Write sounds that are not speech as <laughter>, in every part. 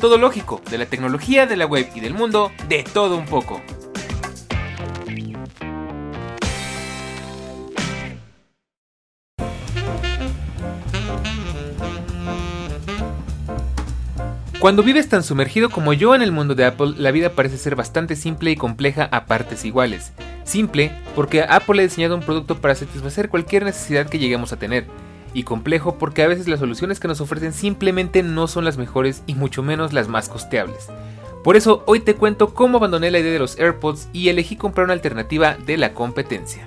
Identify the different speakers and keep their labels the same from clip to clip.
Speaker 1: Todo lógico, de la tecnología, de la web y del mundo, de todo un poco. Cuando vives tan sumergido como yo en el mundo de Apple, la vida parece ser bastante simple y compleja a partes iguales. Simple porque Apple ha diseñado un producto para satisfacer cualquier necesidad que lleguemos a tener. Y complejo porque a veces las soluciones que nos ofrecen simplemente no son las mejores y mucho menos las más costeables. Por eso hoy te cuento cómo abandoné la idea de los AirPods y elegí comprar una alternativa de la competencia.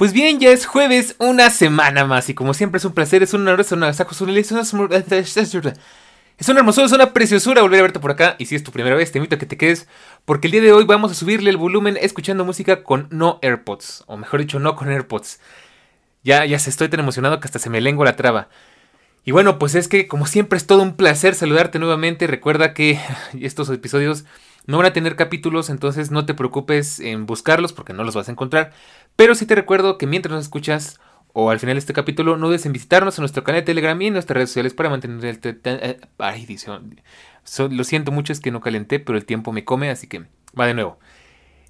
Speaker 1: Pues bien, ya es jueves, una semana más. Y como siempre es un placer, es un honor, es una, es una, es una hermosura, es una preciosura volver a verte por acá. Y si es tu primera vez, te invito a que te quedes. Porque el día de hoy vamos a subirle el volumen escuchando música con no AirPods. O mejor dicho, no con AirPods. Ya, ya se estoy tan emocionado que hasta se me lengua la traba. Y bueno, pues es que como siempre es todo un placer saludarte nuevamente. Recuerda que <laughs> estos episodios no van a tener capítulos, entonces no te preocupes en buscarlos porque no los vas a encontrar. Pero sí te recuerdo que mientras nos escuchas o al final de este capítulo, no dudes en visitarnos en nuestro canal de Telegram y en nuestras redes sociales para mantener el... Eh, ay, lo siento mucho, es que no calenté, pero el tiempo me come, así que va de nuevo.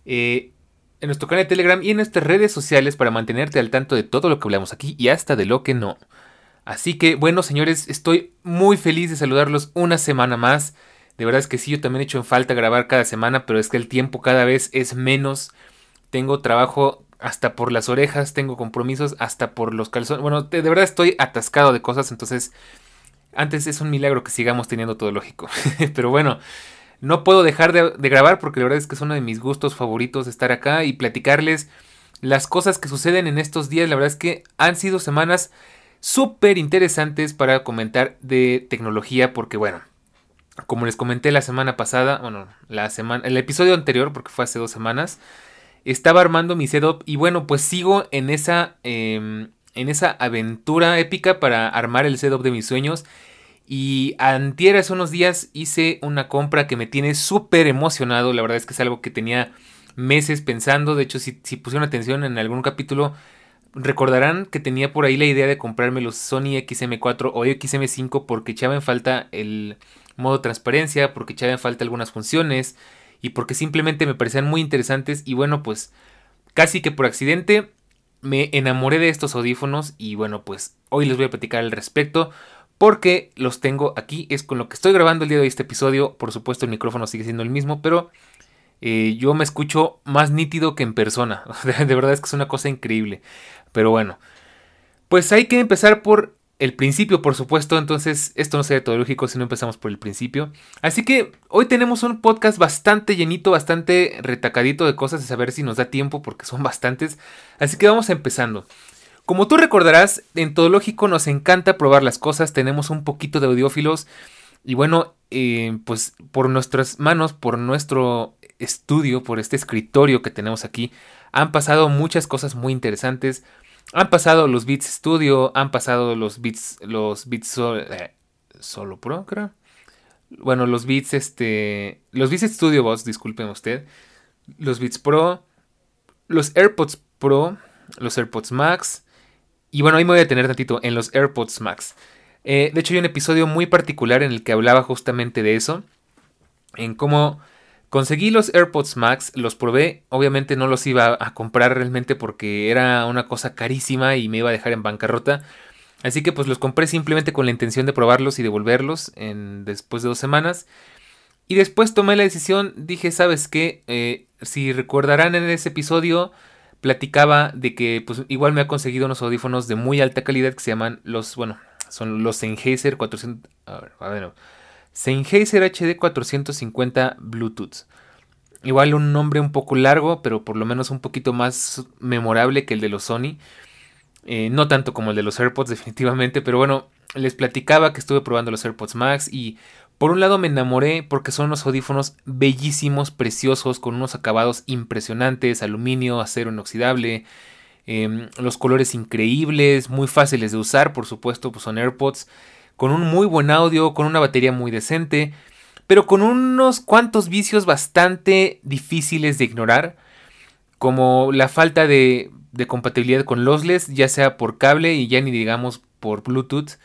Speaker 1: Eh, en nuestro canal de Telegram y en nuestras redes sociales para mantenerte al tanto de todo lo que hablamos aquí y hasta de lo que no. Así que bueno, señores, estoy muy feliz de saludarlos una semana más. De verdad es que sí, yo también he hecho en falta grabar cada semana, pero es que el tiempo cada vez es menos. Tengo trabajo hasta por las orejas, tengo compromisos hasta por los calzones. Bueno, de, verdad estoy atascado de cosas, entonces antes es un milagro que sigamos teniendo todo lógico. <laughs> pero bueno, no puedo dejar de, de, grabar porque la verdad es que es uno de mis gustos favoritos estar acá y platicarles las cosas que suceden en estos días. La verdad es que han sido semanas súper interesantes para comentar de tecnología porque bueno, como les comenté la semana pasada, bueno, la semana, el episodio anterior, porque fue hace dos semanas, estaba armando mi setup y bueno, pues sigo en esa, em, en esa aventura épica para armar el setup de mis sueños. Y antier hace unos días hice una compra que me tiene súper emocionado. La verdad es que es algo que tenía meses pensando. De hecho, si, si pusieron atención en algún capítulo, recordarán que tenía por ahí la idea de comprarme los Sony XM4 o XM5 porque echaba en falta el, modo transparencia, porque echaba falta algunas funciones y porque simplemente me parecían muy interesantes y bueno, pues casi que por accidente me enamoré de estos audífonos y bueno, pues hoy les voy a platicar al respecto porque los tengo aquí, es con lo que estoy grabando el día de este episodio, por supuesto el micrófono sigue siendo el mismo, pero eh, yo me escucho más nítido que en persona, <laughs> de verdad es que es una cosa increíble, pero bueno, pues hay que empezar por el principio, por supuesto, entonces esto no sería todo lógico si no empezamos por el principio. Así que hoy tenemos un podcast bastante llenito, bastante retacadito de cosas, a saber si nos da tiempo porque son bastantes. Así que vamos empezando. Como tú recordarás, en Todo Lógico nos encanta probar las cosas, tenemos un poquito de audiófilos y bueno, eh, pues por nuestras manos, por nuestro estudio, por este escritorio que tenemos aquí, han pasado muchas cosas muy interesantes. Han pasado los Beats Studio, han pasado los Beats, los Beats eh, Solo Pro, creo. Bueno, los Beats, este, los Beats Studio Boss, disculpen usted. Los Beats Pro, los AirPods Pro, los AirPods Max. Y bueno, ahí me voy a tener tantito en los AirPods Max. Eh, de hecho, hay un episodio muy particular en el que hablaba justamente de eso. En cómo Conseguí los AirPods Max, los probé, obviamente no los iba a comprar realmente porque era una cosa carísima y me iba a dejar en bancarrota. Así que pues los compré simplemente con la intención de probarlos y devolverlos después de dos semanas. Y después tomé la decisión, dije, ¿sabes qué? Eh, si recordarán en ese episodio, platicaba de que pues igual me ha conseguido unos audífonos de muy alta calidad que se llaman los, bueno, son los Sennheiser 400... A ver, a ver, Sennheiser HD 450 Bluetooth. Igual un nombre un poco largo, pero por lo menos un poquito más memorable que el de los Sony. Eh, no tanto como el de los AirPods <laughs> definitivamente, pero bueno, les platicaba que estuve probando los AirPods Max y por un lado me enamoré porque son unos audífonos bellísimos, preciosos, con unos acabados impresionantes, aluminio, acero inoxidable, em, los colores increíbles, muy fáciles de usar, por supuesto, pues son AirPods, con un muy buen audio, con una batería muy decente, pero con unos cuantos vicios bastante difíciles de ignorar, como la falta de, compatibilidad con lossless, ya sea por cable y ya ni digamos por Bluetooth,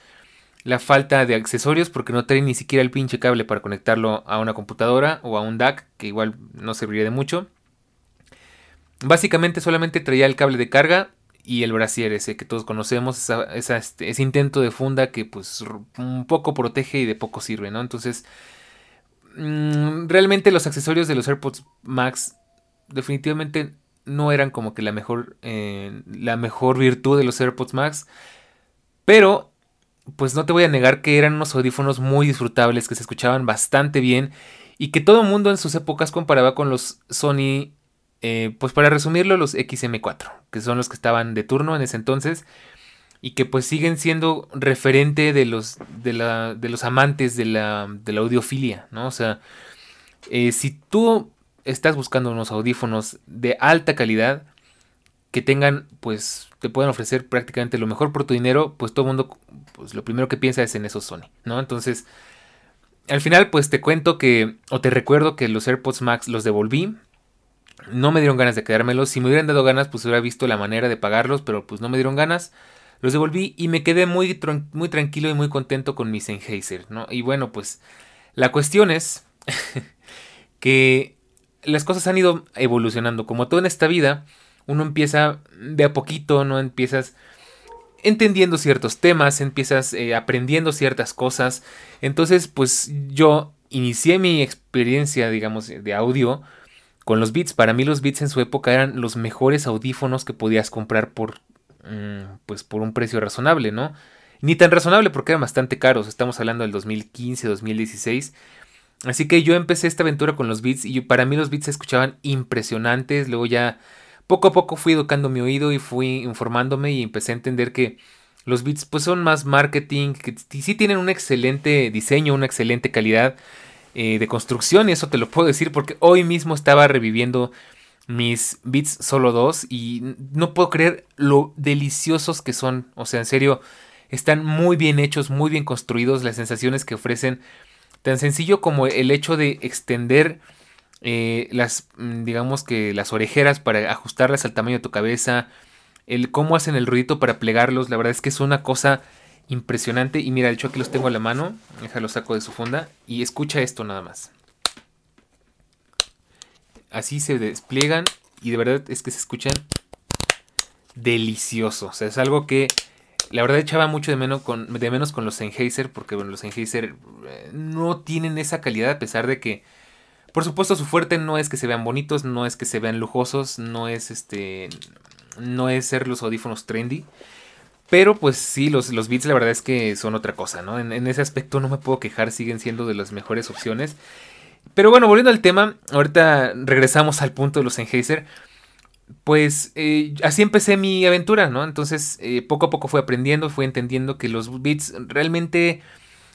Speaker 1: la falta de accesorios porque no trae ni siquiera el pinche cable para conectarlo a una computadora o a un DAC, que igual no serviría de mucho. Básicamente solamente traía el cable de carga y el brasier ese que todos conocemos, este, ese intento de funda que pues un poco protege y de poco sirve, ¿no? Entonces, mm, realmente los accesorios de los AirPods Max definitivamente no eran como que la mejor, eh, la mejor virtud de los AirPods Max, pero pues no te voy a negar que eran unos audífonos muy disfrutables, que se escuchaban bastante bien y que todo el mundo en sus épocas comparaba con los Sony, eh, pues para resumirlo, los XM4, que son los que estaban de turno en ese entonces y que pues siguen siendo referente de los, de la, de los amantes de la, de la audiofilia, ¿no? O sea, eh, si tú estás buscando unos audífonos de alta calidad, que tengan, pues, te pueden ofrecer prácticamente lo mejor por tu dinero, pues todo el mundo, pues lo primero que piensa es en esos Sony, ¿no? Entonces, al final, pues te cuento que, o te recuerdo que los AirPods Max los devolví. No me dieron ganas de quedármelos. Si me hubieran dado ganas, pues hubiera visto la manera de pagarlos, pero pues no me dieron ganas. Los devolví y me quedé muy, muy tranquilo y muy contento con mi Sennheiser, ¿no? Y bueno, pues la cuestión es <laughs> que las cosas han ido evolucionando. Como todo en esta vida, uno empieza de a poquito, ¿no? Empiezas entendiendo ciertos temas, empiezas eh, aprendiendo ciertas cosas. Entonces, pues yo inicié mi experiencia, digamos, de audio con los Beats. Para mí los Beats en su época eran los mejores audífonos que podías comprar por, mm, pues, por un precio razonable, ¿no? Ni tan razonable porque eran bastante caros. Estamos hablando del 2015, 2016. Así que yo empecé esta aventura con los Beats y para mí los Beats se escuchaban impresionantes. Luego ya poco a poco fui educando mi oído y fui informándome y empecé a entender que los beats pues son más marketing, que sí tienen un excelente diseño, una excelente calidad eh, de construcción y eso te lo puedo decir porque hoy mismo estaba reviviendo mis beats solo dos y no puedo creer lo deliciosos que son, o sea, en serio, están muy bien hechos, muy bien construidos, las sensaciones que ofrecen, tan sencillo como el hecho de extender eh, las, mm, digamos que las orejeras para ajustarlas al tamaño de tu cabeza, el cómo hacen el ruidito para plegarlos, la verdad es que es una cosa impresionante. Y mira, de hecho aquí los tengo a la mano, déjalo saco de su funda y escucha esto nada más. Así se despliegan y de verdad es que se escuchan deliciosos. O sea, es algo que la verdad echaba mucho de menos con, de menos con los Sennheiser porque bueno, los Sennheiser eh, no tienen esa calidad a pesar de que por supuesto, su fuerte no es que se vean bonitos, no es que se vean lujosos, no es este. No es ser los audífonos trendy. Pero pues sí, los, los Beats la verdad es que son otra cosa, ¿no? En, ese aspecto no me puedo quejar, siguen siendo de las mejores opciones. Pero bueno, volviendo al tema, ahorita regresamos al punto de los Sennheiser. Pues eh, así empecé mi aventura, ¿no? Entonces eh, poco a poco fui aprendiendo, fui entendiendo que los Beats realmente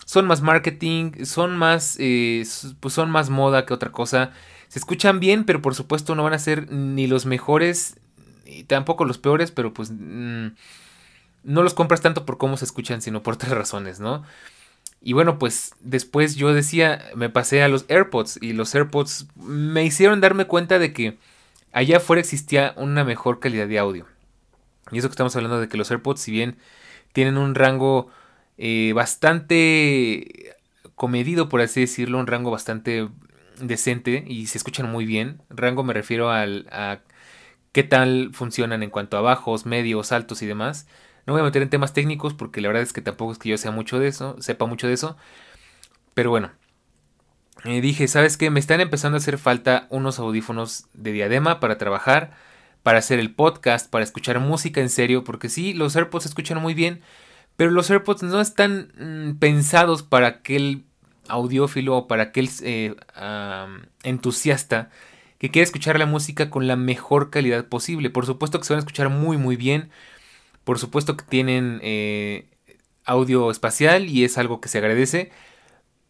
Speaker 1: son más marketing, son más, eh, pues son más moda que otra cosa. Se escuchan bien, pero por supuesto no van a ser ni los mejores, y tampoco los peores, pero pues mm, no los compras tanto por cómo se escuchan, sino por otras razones, ¿no? Y bueno, pues después yo decía, me pasé a los AirPods y los AirPods me hicieron darme cuenta de que allá afuera existía una mejor calidad de audio. Y eso que estamos hablando de que los AirPods, si bien tienen un rango eh, bastante comedido, por así decirlo, un rango bastante decente y se escuchan muy bien. Rango me refiero al, a qué tal funcionan en cuanto a bajos, medios, altos y demás. No voy a meter en temas técnicos porque la verdad es que tampoco es que yo sea mucho de eso, sepa mucho de eso. Pero bueno, eh, dije, ¿sabes qué? Me están empezando a hacer falta unos audífonos de diadema para trabajar, para hacer el podcast, para escuchar música en serio, porque sí, los AirPods escuchan muy bien, pero los AirPods no están mm, pensados para aquel audiófilo o para aquel eh, entusiasta que quiere escuchar la música con la mejor calidad posible. Por supuesto que se van a escuchar muy muy bien, Por supuesto que tienen eh, audio espacial y es algo que se agradece,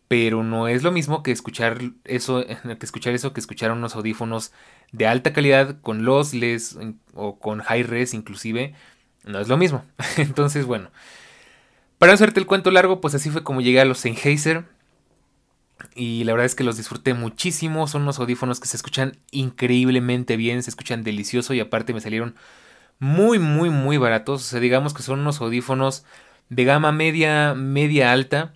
Speaker 1: pero no es lo mismo que escuchar eso, <laughs> que escuchar eso que escuchar unos audífonos de alta calidad con lossless o con high res inclusive, no es lo mismo. <laughs> Entonces, bueno, para no hacerte el cuento largo, pues así fue como llegué a los Sennheiser. Y la verdad es que los disfruté muchísimo. Son unos audífonos que se escuchan increíblemente bien, se escuchan delicioso y aparte me salieron muy, muy, muy baratos. O sea, digamos que son unos audífonos de gama media, media alta.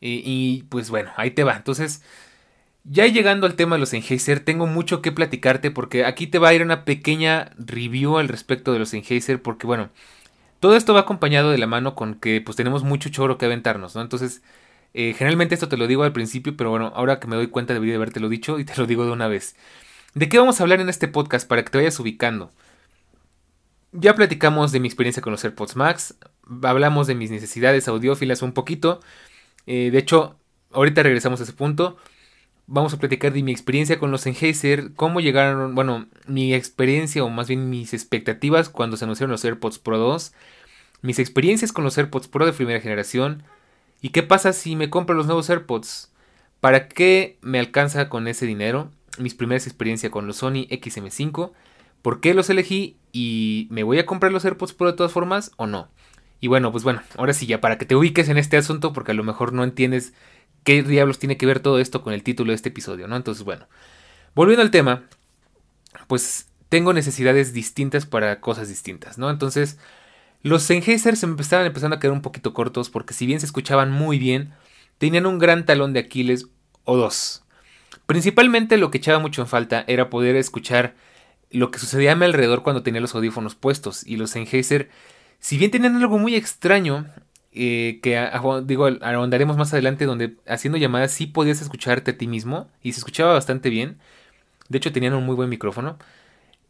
Speaker 1: Y, pues bueno, ahí te va. Entonces, ya llegando al tema de los Sennheiser, tengo mucho que platicarte porque aquí te va a ir una pequeña review al respecto de los Sennheiser porque bueno, todo esto va acompañado de la mano con que pues tenemos mucho choro que aventarnos, ¿no? Entonces, eh, generalmente esto te lo digo al principio, pero bueno, ahora que me doy cuenta debería de haberte lo dicho y te lo digo de una vez. ¿De qué vamos a hablar en este podcast para que te vayas ubicando? Ya platicamos de mi experiencia con los AirPods Max, hablamos de mis necesidades audiófilas un poquito. Eh, de hecho, ahorita regresamos a ese punto. Vamos a platicar de mi experiencia con los Sennheiser, cómo llegaron, bueno, mi experiencia o más bien mis expectativas cuando se anunciaron los AirPods Pro 2, mis experiencias con los AirPods Pro de primera generación, ¿Y qué pasa si me compro los nuevos AirPods? ¿Para qué me alcanza con ese dinero? Mis primeras experiencias con los Sony XM5. ¿Por qué los elegí? ¿Y me voy a comprar los AirPods Pro de todas formas o no? Y bueno, pues bueno, ahora sí ya para que te ubiques en este asunto porque a lo mejor no entiendes qué diablos tiene que ver todo esto con el título de este episodio, ¿no? Entonces, bueno, volviendo al tema, pues tengo necesidades distintas para cosas distintas, ¿no? Entonces, los Sennheiser se me estaban empezando a quedar un poquito cortos porque si bien se escuchaban muy bien, tenían un gran talón de Aquiles o dos. Principalmente lo que echaba mucho en falta era poder escuchar lo que sucedía a mi alrededor cuando tenía los audífonos puestos. Y los Sennheiser, si bien tenían algo muy extraño, eh, que digo, ahondaremos más adelante, donde haciendo llamadas sí podías escucharte a ti mismo y se escuchaba bastante bien. De hecho, tenían un muy buen micrófono.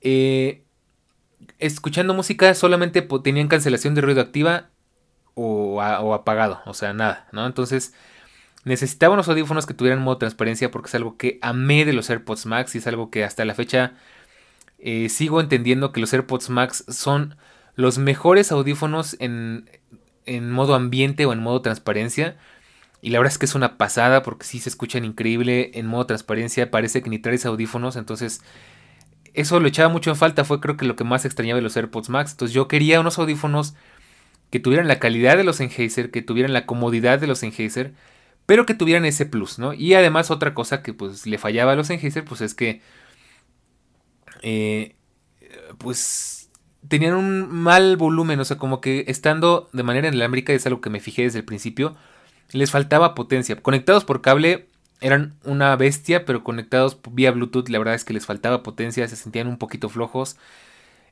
Speaker 1: Eh, escuchando música solamente tenían cancelación de ruido activa o, apagado, o sea, nada, ¿no? Entonces necesitaba unos audífonos que tuvieran modo transparencia porque es algo que amé de los AirPods Max y es algo que hasta la fecha eh, sigo entendiendo que los AirPods Max son los mejores audífonos en, en modo ambiente o en modo transparencia. Y la verdad es que es una pasada porque sí se escuchan increíble en modo transparencia. Parece que ni traes audífonos. Entonces eso lo echaba mucho en falta, fue creo que lo que más extrañaba de los AirPods Max. Entonces yo quería unos audífonos que tuvieran la calidad de los Sennheiser, que tuvieran la comodidad de los Sennheiser, pero que tuvieran ese plus, ¿no? Y además otra cosa que pues le fallaba a los Sennheiser, pues es que eh, pues tenían un mal volumen, o sea, como que estando de manera inalámbrica, es algo que me fijé desde el principio, les faltaba potencia. Conectados por cable eran una bestia, pero conectados vía Bluetooth, la verdad es que les faltaba potencia, se sentían un poquito flojos.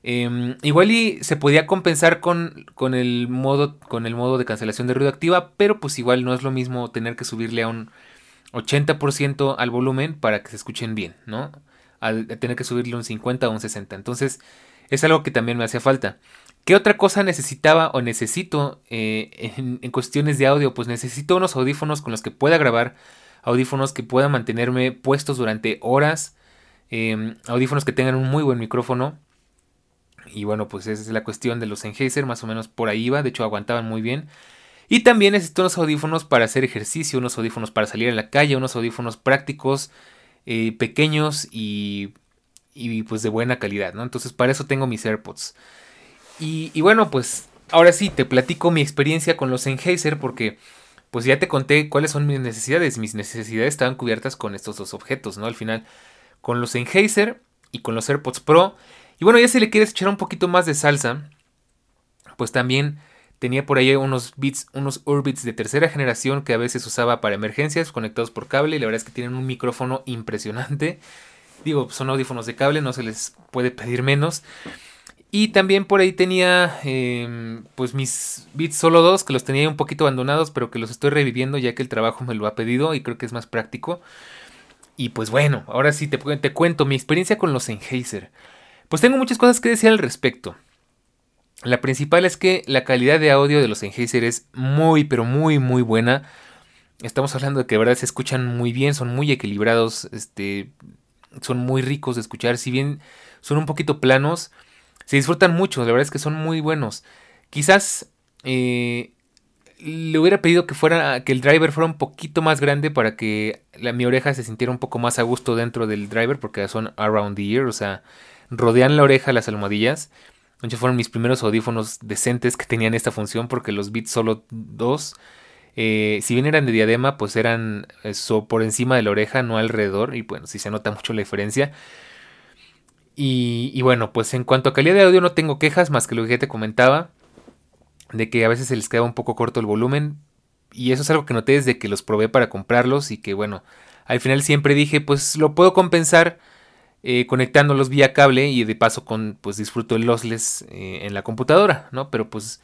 Speaker 1: Em, igual y se podía compensar con, con, el modo, con el modo de cancelación de ruido activa, pero pues igual no es lo mismo tener que subirle a un 80% al volumen para que se escuchen bien, ¿no? Al tener que subirle un 50 o un 60. Entonces es algo que también me hacía falta. ¿Qué otra cosa necesitaba o necesito eh, en, cuestiones de audio? Pues necesito unos audífonos con los que pueda grabar audífonos que puedan mantenerme puestos durante horas, em, audífonos que tengan un muy buen micrófono. Y bueno, pues esa es la cuestión de los Sennheiser, más o menos por ahí va, de hecho aguantaban muy bien. Y también necesito unos audífonos para hacer ejercicio, unos audífonos para salir a la calle, unos audífonos prácticos, eh, pequeños y, y, pues de buena calidad, ¿no? Entonces para eso tengo mis AirPods. Y, y bueno, pues ahora sí, te platico mi experiencia con los Sennheiser porque pues ya te conté cuáles son mis necesidades. Mis necesidades estaban cubiertas con estos dos objetos, ¿no? Al final, con los Sennheiser y con los AirPods Pro. Y bueno, ya si le quieres echar un poquito más de salsa, pues también tenía por ahí unos bits, unos Urbits de tercera generación que a veces usaba para emergencias conectados por cable. Y la verdad es que tienen un micrófono impresionante. Digo, son audífonos de cable, no se les puede pedir menos. Y también por ahí tenía em, pues mis Beats Solo 2 que los tenía un poquito abandonados pero que los estoy reviviendo ya que el trabajo me lo ha pedido y creo que es más práctico. Y pues bueno, ahora sí te, te cuento mi experiencia con los Sennheiser. Pues tengo muchas cosas que decir al respecto. La principal es que la calidad de audio de los Sennheiser es muy pero muy muy buena. Estamos hablando de que de verdad se escuchan muy bien, son muy equilibrados, este, son muy ricos de escuchar, si bien son un poquito planos se disfrutan mucho, la verdad es que son muy buenos. Quizás eh, le hubiera pedido que fuera que el driver fuera un poquito más grande para que la, mi oreja se sintiera un poco más a gusto dentro del driver porque son around the ear, o sea, rodean la oreja las almohadillas. De fueron mis primeros audífonos decentes que tenían esta función porque los Beats solo dos, eh, si bien eran de diadema, pues eran eso, por encima de la oreja, no alrededor. Y bueno, sí se nota mucho la diferencia. Y, bueno, pues en cuanto a calidad de audio no tengo quejas más que lo que ya te comentaba de que a veces se les queda un poco corto el volumen. Y eso es algo que noté desde que los probé para comprarlos y que bueno, al final siempre dije, pues lo puedo compensar eh, conectándolos vía cable y de paso con, pues disfruto el lossless eh, en la computadora, ¿no? Pero pues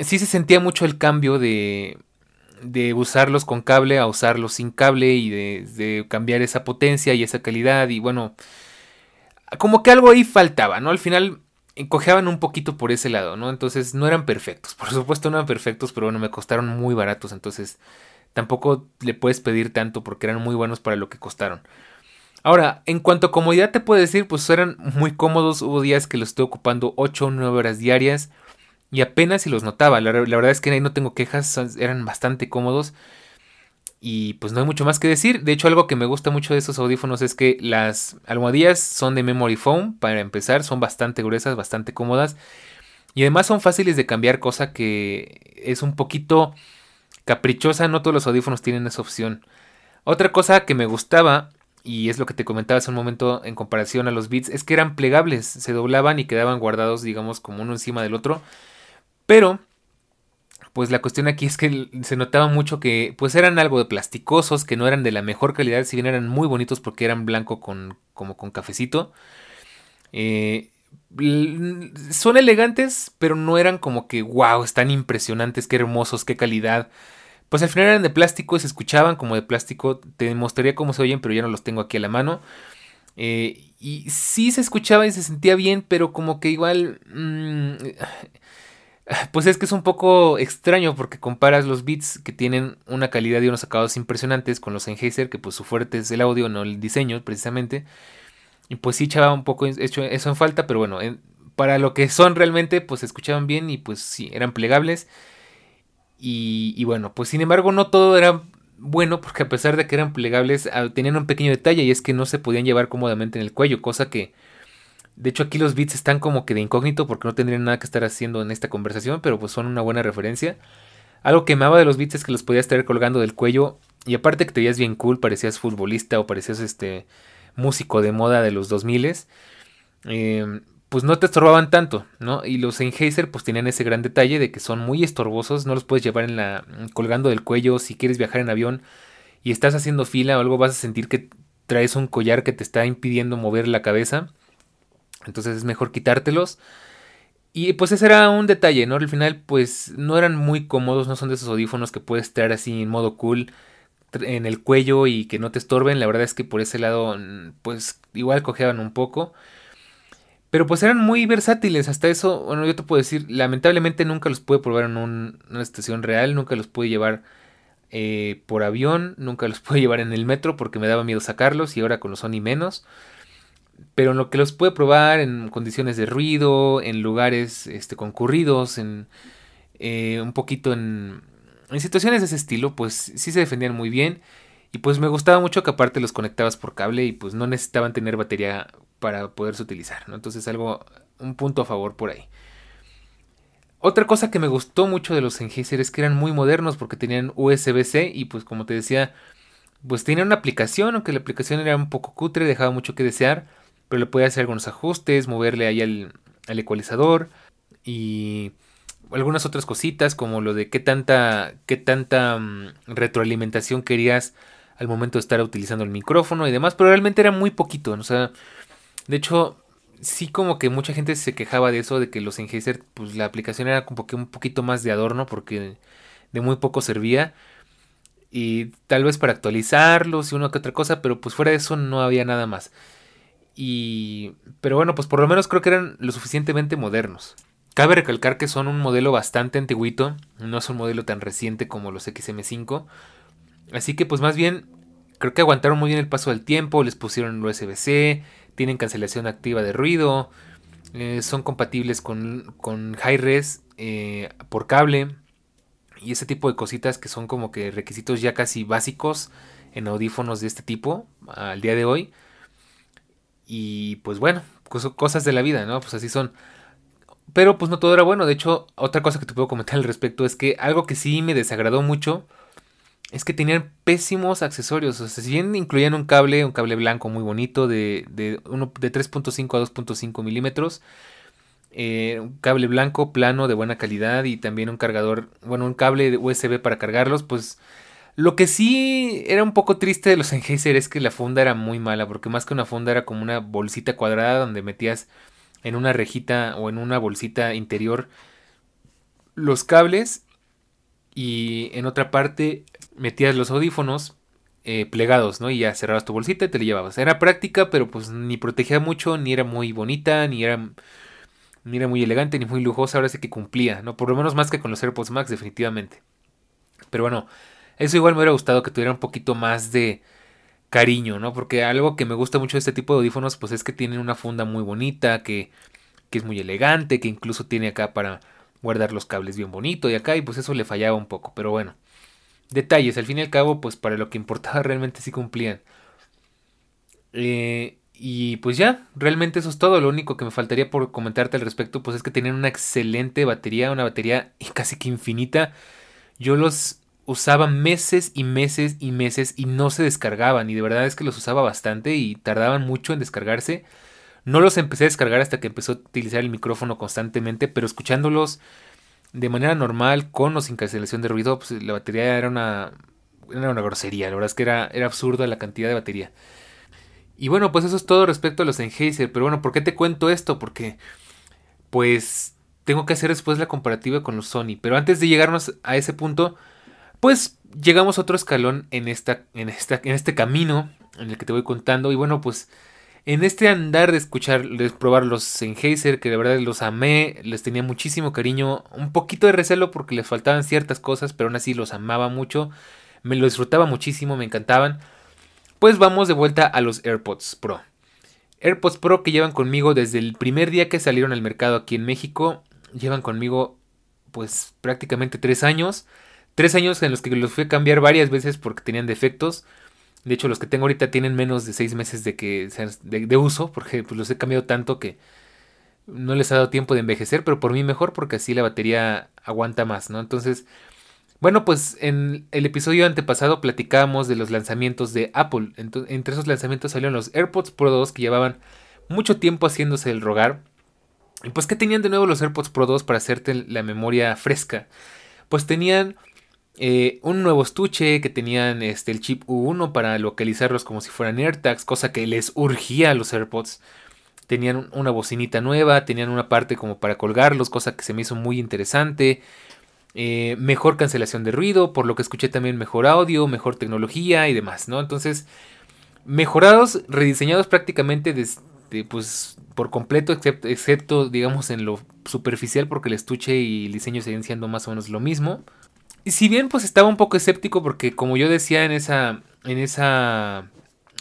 Speaker 1: sí se sentía mucho el cambio de, de usarlos con cable a usarlos sin cable y de, de cambiar esa potencia y esa calidad y bueno, como que algo ahí faltaba, ¿no? Al final cojeaban un poquito por ese lado, ¿no? Entonces no eran perfectos. Por supuesto no eran perfectos, pero bueno, me costaron muy baratos. Entonces tampoco le puedes pedir tanto porque eran muy buenos para lo que costaron. Ahora, en cuanto a comodidad te puedo decir, pues eran muy cómodos. Hubo días que los estoy ocupando 8 o 9 horas diarias y apenas si los notaba. La, la, verdad es que ahí no tengo quejas, eran bastante cómodos. Y pues no hay mucho más que decir. De hecho, algo que me gusta mucho de estos audífonos es que las almohadillas son de memory foam. Para empezar, son bastante gruesas, bastante cómodas. Y además son fáciles de cambiar, cosa que es un poquito caprichosa. No todos los audífonos tienen esa opción. Otra cosa que me gustaba, y es lo que te comentaba hace un momento en comparación a los Beats, es que eran plegables. Se doblaban y quedaban guardados, digamos, como uno encima del otro. Pero pues la cuestión aquí es que se notaba mucho que pues eran algo de plasticosos, que no eran de la mejor calidad, si bien eran muy bonitos porque eran blanco con como con cafecito. Eh, son elegantes, pero no eran como que wow, están impresionantes, qué hermosos, qué calidad. Pues al final eran de plástico y se escuchaban como de plástico. Te mostraría cómo se oyen, pero ya no los tengo aquí a la mano. Eh, y sí se escuchaba y se sentía bien, pero como que igual... Mmm, pues es que es un poco extraño porque comparas los beats que tienen una calidad y unos acabados impresionantes con los Sennheiser, que pues su fuerte es el audio, no el diseño precisamente. Y pues sí echaba un poco eso en falta, pero bueno, para lo que son realmente, pues se escuchaban bien y pues sí, eran plegables. Y, bueno, pues sin embargo no todo era bueno porque a pesar de que eran plegables, ah, tenían un pequeño detalle y es que no se podían llevar cómodamente en el cuello, cosa que de hecho, aquí los bits están como que de incógnito porque no tendrían nada que estar haciendo en esta conversación, pero pues son una buena referencia. Algo que amaba de los bits es que los podías estar colgando del cuello y aparte que te veías bien cool, parecías futbolista o parecías este músico de moda de los 2000 eh, pues no te estorbaban tanto, ¿no? Y los Sennheiser pues tenían ese gran detalle de que son muy estorbosos, no los puedes llevar en la colgando del cuello si quieres viajar en avión y estás haciendo fila o algo vas a sentir que traes un collar que te está impidiendo mover la cabeza entonces es mejor quitártelos. Y pues ese era un detalle, ¿no? Al final pues no eran muy cómodos, no son de esos audífonos que puedes traer así en modo cool en el cuello y que no te estorben. La verdad es que por ese lado pues igual cojeaban un poco. Pero pues eran muy versátiles, hasta eso, bueno, yo te puedo decir, lamentablemente nunca los pude probar en una estación real, nunca los pude llevar eh, por avión, nunca los <laughs> pude llevar en el metro porque me daba miedo sacarlos y ahora con los Sony menos pero en lo que los puede probar en condiciones de ruido, en lugares este, concurridos, en eh, un poquito en, en situaciones de ese estilo, pues sí se defendían muy bien. Y pues me gustaba mucho que aparte los conectabas por cable y pues no necesitaban tener batería para poderse utilizar, ¿no? Entonces algo, un punto a favor por ahí. Otra cosa que me gustó mucho de los Sennheiser es que eran muy modernos porque tenían USB-C y pues como te decía, pues tenían una aplicación, aunque la aplicación era un poco cutre, dejaba mucho que desear pero le puede hacer algunos ajustes, moverle ahí al, ecualizador y algunas otras cositas como lo de qué tanta, qué tanta mm, retroalimentación querías al momento de estar utilizando el micrófono y demás, pero realmente era muy poquito, o sea, de hecho, sí como que mucha gente se quejaba de eso, de que los Sennheiser, pues la aplicación era como que un poquito más de adorno porque de muy poco servía y tal vez para actualizarlos y una que otra cosa, pero pues fuera de eso no había nada más. Y. Pero bueno, pues por lo menos creo que eran lo suficientemente modernos. Cabe recalcar que son un modelo bastante antiguito, no es un modelo tan reciente como los XM5. Así que pues más bien creo que aguantaron muy bien el paso del tiempo, les pusieron USB-C, tienen cancelación activa de ruido, Eh, son compatibles con, con Hi-Res eh, por cable y ese tipo de cositas que son como que requisitos ya casi básicos en audífonos de este tipo al día de hoy. Y pues bueno, cosas de la vida, ¿no? Pues así son. Pero pues no todo era bueno. De hecho, otra cosa que te puedo comentar al respecto es que algo que sí me desagradó mucho es que tenían pésimos accesorios. O sea, si bien incluían un cable, un cable blanco muy bonito de, de, de 3.5 a 2.5 milímetros. Eh, un cable blanco plano de buena calidad y también un cargador, bueno, un cable USB para cargarlos, pues lo que sí era un poco triste de los <laughs> Sennheiser es que la funda era muy mala, porque más que una funda era como una bolsita cuadrada donde metías en una rejita o en una bolsita interior los cables y en otra parte metías los audífonos eh, plegados, ¿no? Y ya cerrabas tu bolsita y te la llevabas. Era práctica, pero pues ni protegía mucho, ni era muy bonita, ni era, ni era muy elegante, ni muy lujosa. Ahora sí que cumplía, ¿no? Por lo menos más que con los AirPods Max, definitivamente. Pero bueno, eso igual me hubiera gustado que tuviera un poquito más de cariño, ¿no? Porque algo que me gusta mucho de este tipo de audífonos, pues es que tienen una funda muy bonita, que, que es muy elegante, que incluso tiene acá para guardar los cables bien bonito y acá, y pues eso le fallaba un poco, pero bueno. Detalles, al fin y al cabo, pues para lo que importaba <laughs> realmente sí cumplían. Eh, y pues ya, realmente eso es todo. Lo único que me faltaría por comentarte al respecto, pues es que tenían una excelente batería, una batería <laughs> casi que infinita. Yo los usaba meses y meses y meses y no se descargaban. Y de verdad es que los usaba bastante y tardaban mucho en descargarse. No los empecé a descargar hasta que empezó a utilizar el micrófono constantemente, pero escuchándolos de manera normal, con o sin cancelación de ruido, pues la batería era una, era una grosería. La verdad es que era, era absurda la cantidad de batería. Y bueno, pues eso es todo respecto a los Sennheiser. Pero bueno, ¿por qué te cuento esto? Porque, pues, tengo que hacer después la comparativa con los Sony. Pero antes de llegarnos a ese punto, pues llegamos a otro escalón en, esta, en, esta, en este camino en el que te voy contando. Y bueno, pues en este andar de escuchar, de probar los Sennheiser, que de verdad los amé, les tenía muchísimo cariño, un poquito de recelo porque les faltaban ciertas cosas, pero aún así los amaba mucho, me lo disfrutaba muchísimo, me encantaban. Pues vamos de vuelta a los AirPods Pro. AirPods Pro que llevan conmigo desde el primer día que salieron al mercado aquí en México, llevan conmigo pues prácticamente tres años. Tres años en los que los fui a cambiar varias veces porque tenían defectos. De hecho, los que tengo ahorita tienen menos de seis meses de, que, de, uso, porque pues, los he cambiado tanto que no les ha dado tiempo de envejecer, pero por mí mejor porque así la batería aguanta más, ¿no? Entonces, bueno, pues en el episodio antepasado platicábamos de los lanzamientos de Apple. entre esos lanzamientos salieron los AirPods Pro 2 que llevaban mucho tiempo haciéndose el rogar. Y pues, ¿qué tenían de nuevo los AirPods Pro 2 para hacerte la memoria fresca? Pues tenían eh, un nuevo estuche que tenían este, el chip U1 para localizarlos como si fueran AirTags, cosa que les urgía a los AirPods. Tenían una bocinita nueva, tenían una parte como para colgarlos, cosa que se me hizo muy interesante. Eh, mejor cancelación de ruido, por lo que escuché también mejor audio, mejor tecnología y demás, ¿no? Entonces, mejorados, rediseñados prácticamente pues, por completo, excepto, excepto, digamos, en lo superficial, porque el estuche y el diseño siguen siendo más o menos lo mismo. Si bien pues estaba un poco escéptico porque como yo decía en esa en esa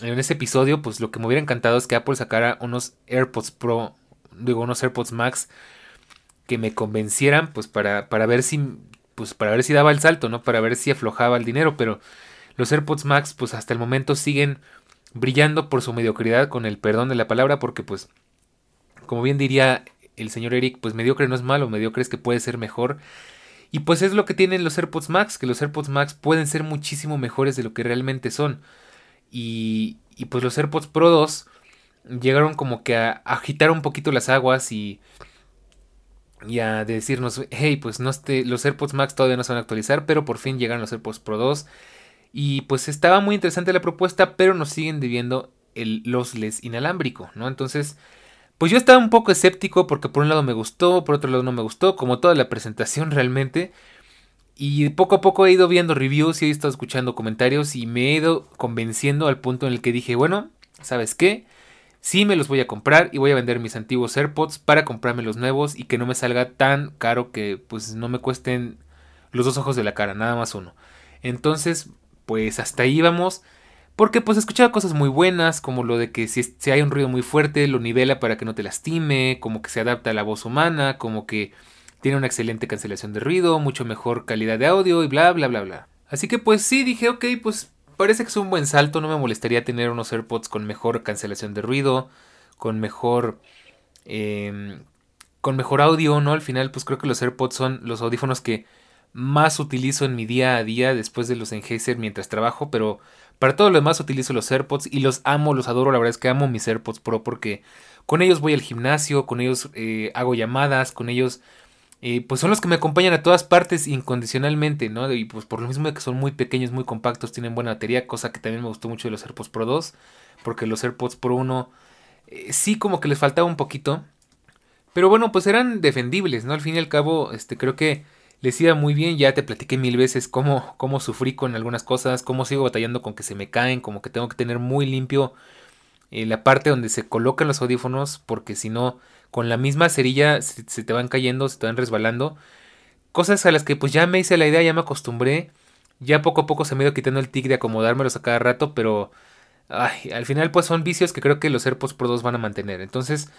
Speaker 1: en ese episodio, pues lo que me hubiera encantado es que Apple sacara unos AirPods Pro, digo unos AirPods Max que me convencieran pues para, para ver si pues para ver si daba el salto, ¿no? Para ver si aflojaba el dinero, pero los AirPods Max pues hasta el momento siguen brillando por su mediocridad con el perdón de la palabra porque pues como bien diría el señor Eric, pues mediocre no es malo, mediocre es que puede ser mejor y pues es lo que tienen los AirPods Max, que los AirPods Max pueden ser muchísimo mejores de lo que realmente son. Y, y pues los AirPods Pro 2 llegaron como que a, agitar un poquito las aguas y, y a decirnos, hey, pues no esté, los AirPods Max todavía no se van a actualizar, pero por fin llegaron los AirPods Pro 2. Y pues estaba muy interesante la propuesta, pero nos siguen debiendo el lossless inalámbrico, ¿no? Entonces, pues yo estaba un poco escéptico porque por un lado me gustó, por otro lado no me gustó, como toda la presentación realmente. Y poco a poco he ido viendo reviews y he estado escuchando comentarios y me he ido convenciendo al punto en el que dije, bueno, ¿sabes qué? Sí me los voy a comprar y voy a vender mis antiguos AirPods para comprarme los nuevos y que no me salga tan caro que pues no me cuesten los dos ojos de la cara, nada más uno. Entonces, pues hasta ahí vamos. Porque pues escuchaba cosas muy buenas, como lo de que si, si, hay un ruido muy fuerte lo nivela para que no te lastime, como que se adapta a la voz humana, como que tiene una excelente cancelación de ruido, mucho mejor calidad de audio y bla bla bla bla. Así que pues sí, dije, ok, pues parece que es un buen salto, no me molestaría tener unos AirPods con mejor cancelación de ruido, con mejor... Eh, con mejor audio, ¿no? Al final pues creo que los AirPods son los audífonos que más utilizo en mi día a día después de los Sennheiser mientras trabajo, pero para todo lo demás utilizo los AirPods y los amo, los adoro, la verdad es que amo mis AirPods Pro porque con ellos voy al gimnasio, con ellos eh, hago llamadas, con ellos eh, pues son los que me acompañan a todas partes incondicionalmente, ¿no? Y pues por lo mismo que son muy pequeños, muy compactos, tienen buena batería, cosa que también me gustó mucho de los AirPods Pro 2, porque los AirPods Pro 1 eh, sí como que les faltaba un poquito, pero bueno, pues eran defendibles, ¿no? Al fin y al cabo, este creo que les iba muy bien, ya te platiqué mil veces cómo, cómo sufrí con algunas cosas, cómo sigo batallando con que se me caen, como que tengo que tener muy limpio eh, la parte donde se colocan los audífonos, porque si no, con la misma cerilla se, te van cayendo, se te van resbalando. Cosas a las que pues ya me hice la idea, ya me acostumbré, ya poco a poco se me ha quitando el tic de acomodármelos a cada rato, pero ay, al final pues son vicios que creo que los AirPods Pro 2 van a mantener. Entonces,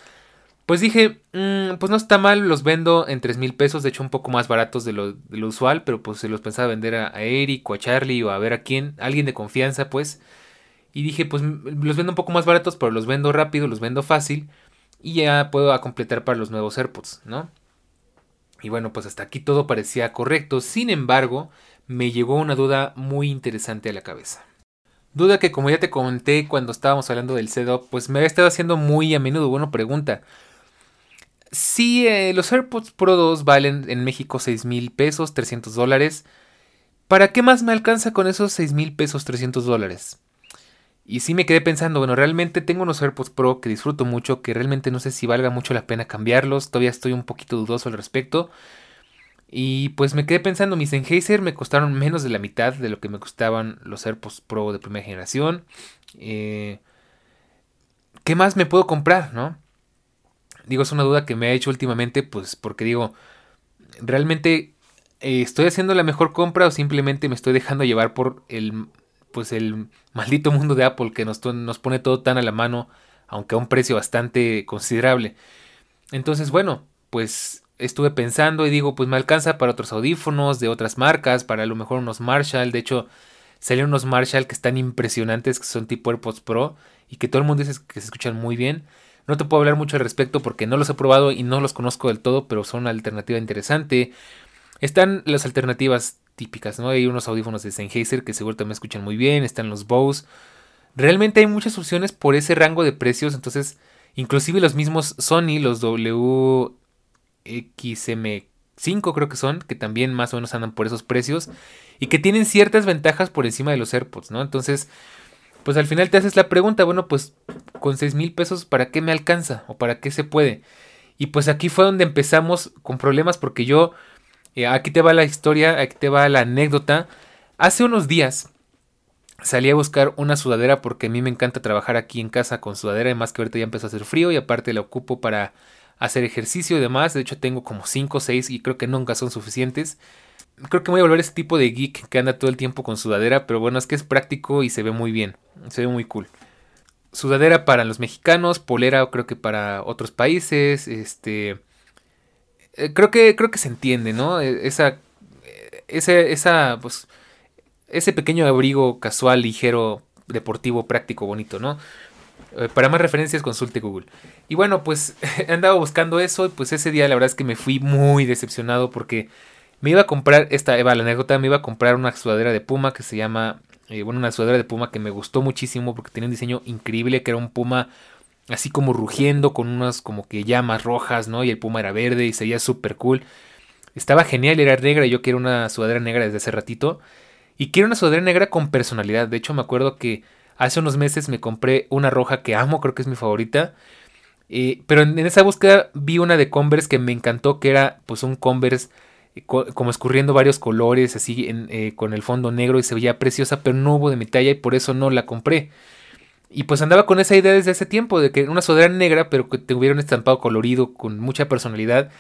Speaker 1: pues dije, mm, pues no está mal, los vendo en 3 mil pesos, de hecho un poco más baratos de lo, usual, pero pues se los pensaba vender a, Eric o a Charlie o a ver a quién, alguien de confianza pues. Y dije, pues los vendo un poco más baratos, pero los vendo rápido, los vendo fácil y ya puedo completar para los nuevos AirPods, ¿no? Y bueno, pues hasta aquí todo parecía correcto, sin embargo, me llegó una duda muy interesante a la cabeza. Duda que como ya te comenté cuando estábamos hablando del setup, pues me había estado haciendo muy a menudo. Bueno, pregunta, si eh, los AirPods Pro 2 valen en México 6 mil pesos, 300 dólares. ¿Para qué más me alcanza con esos 6 mil pesos, 300 dólares? Y sí me quedé pensando, bueno, realmente tengo unos AirPods Pro que disfruto mucho, que realmente no sé si valga mucho la pena cambiarlos, todavía estoy un poquito dudoso al respecto. Y pues me quedé pensando, mis Sennheiser me costaron menos de la mitad de lo que me costaban los AirPods Pro de primera generación. Eh, ¿Qué más me puedo comprar, no? Digo, es una duda que me ha hecho últimamente, pues porque digo, ¿realmente eh, estoy haciendo la mejor compra o simplemente me estoy dejando llevar por el, pues el maldito mundo de Apple que nos, nos pone todo tan a la mano, aunque a un precio bastante considerable? Entonces, bueno, pues estuve pensando y digo, pues me alcanza para otros audífonos de otras marcas, para a lo mejor unos Marshall, de hecho salieron unos Marshall que están impresionantes, que son tipo AirPods Pro y que todo el mundo dice que se escuchan muy bien. No te puedo hablar mucho al respecto porque no los he probado y no los conozco del todo, pero son una alternativa interesante. Están las alternativas típicas, ¿no? Hay unos audífonos de Sennheiser que seguro también escuchan muy bien, están los Bose. Realmente hay muchas opciones por ese rango de precios, entonces inclusive los mismos Sony, los WXM5 creo que son, que también más o menos andan por esos precios y que tienen ciertas ventajas por encima de los AirPods, ¿no? Entonces, pues al final te haces la pregunta, bueno, pues con 6 mil pesos, ¿para qué me alcanza? ¿O para qué se puede? Y pues aquí fue donde empezamos con problemas porque yo, eh, aquí te va la historia, aquí te va la anécdota. Hace unos días salí a buscar una sudadera porque a mí me encanta trabajar aquí en casa con sudadera, además que ahorita ya empezó a hacer frío y aparte la ocupo para hacer ejercicio y demás. De hecho tengo como 5 o 6 y creo que nunca son suficientes creo que voy a volver ese tipo de geek que anda todo el tiempo con sudadera, pero bueno, es que es práctico y se ve muy bien, se ve muy cool. Sudadera para los mexicanos, polera creo que para otros países, este eh, creo que creo que se entiende, ¿no? E, esa ese esa pues ese pequeño abrigo casual, ligero, deportivo, práctico, bonito, ¿no? Eh, para más referencias consulte Google. Y bueno, pues <laughs> he andado buscando eso y pues ese día la verdad es que me fui muy decepcionado porque me iba a comprar, esta la anécdota, me iba a comprar una sudadera de Puma que se llama, eh, bueno, una sudadera de Puma que me gustó muchísimo porque tenía un diseño increíble, que era un Puma así como rugiendo con unas como que llamas rojas, ¿no? Y el Puma era verde y se veía súper cool. Estaba genial, era negra y yo quiero una sudadera negra desde hace ratito. Y quiero una sudadera negra con personalidad. De hecho, me acuerdo que hace unos meses me compré una roja que amo, creo que es mi favorita. Eh, pero en, esa búsqueda vi una de Converse que me encantó, que era pues un Converse como escurriendo varios colores así eh, con el fondo negro y se veía preciosa, pero no hubo de mi talla y por eso no la compré. Y pues andaba con esa idea desde ese tiempo, de que una sudadera negra, pero que tuviera un estampado colorido con mucha personalidad.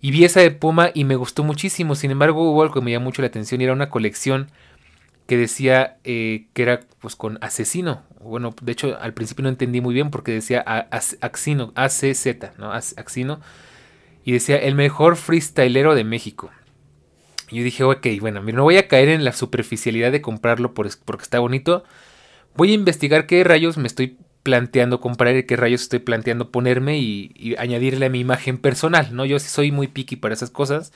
Speaker 1: Y vi esa de Puma y me gustó muchísimo. Sin embargo, hubo algo que me llamó mucho la atención era una colección que decía eh, que era pues con asesino. Bueno, de hecho al principio no entendí muy bien porque decía Axino, ACZ, ¿no? Axino. Y decía el mejor freestylero de México. Y yo dije, ok, bueno, no voy a caer en la superficialidad de comprarlo porque está bonito. Voy a investigar qué rayos me estoy planteando comprar y qué rayos estoy planteando ponerme y, añadirle a mi imagen personal, ¿no? Yo sí soy muy picky para esas cosas.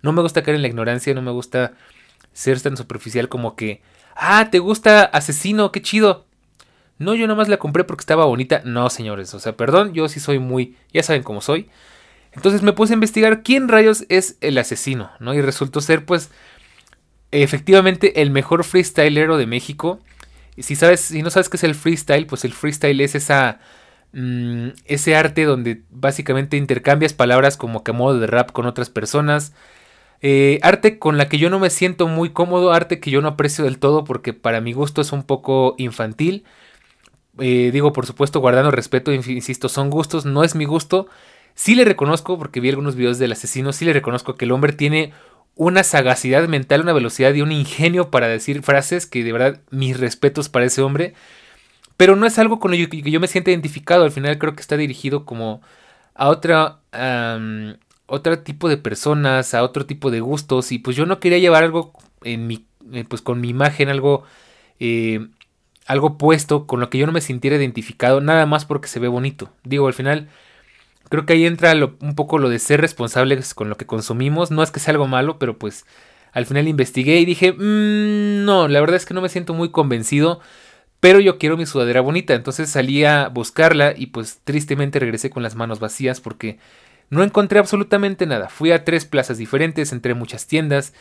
Speaker 1: No me gusta caer en la ignorancia, no me gusta ser tan superficial como que, ah, ¿te gusta Asesino? ¡Qué chido! No, yo nada más la compré porque estaba bonita. No, señores, o sea, perdón, yo sí soy muy, ya saben cómo soy. Entonces me puse a investigar quién rayos es el asesino, ¿no? Y resultó ser, pues, efectivamente el mejor freestylero de México. Y si sabes, si no sabes qué es el freestyle, pues el freestyle es esa mm, ese arte donde básicamente intercambias palabras como que a modo de rap con otras personas. Eh, arte con la que yo no me siento muy cómodo, arte que yo no aprecio del todo porque para mi gusto es un poco infantil. Eh, digo, por supuesto, guardando respeto, insisto, son gustos, no es mi gusto. Sí le reconozco, porque vi algunos videos del asesino, sí le reconozco que el hombre tiene una sagacidad mental, una velocidad y un ingenio para decir frases que de verdad mis respetos para ese hombre. Pero no es algo con lo que yo me siento identificado. Al final creo que está dirigido como a otra otro tipo de personas, a otro tipo de gustos y pues yo no quería llevar algo en mi, eh, pues con mi imagen, algo, eh, algo puesto con lo que yo no me sintiera identificado, nada más porque se ve bonito. Digo, al final creo que ahí entra un poco lo de ser responsables con lo que consumimos, no es que sea algo malo, pero pues al final investigué y dije, mmm, no, la verdad es que no me siento muy convencido. Pero yo quiero mi sudadera bonita, entonces salí a buscarla y pues tristemente regresé con las manos vacías porque no encontré absolutamente nada. Fui a tres plazas diferentes, entré muchas tiendas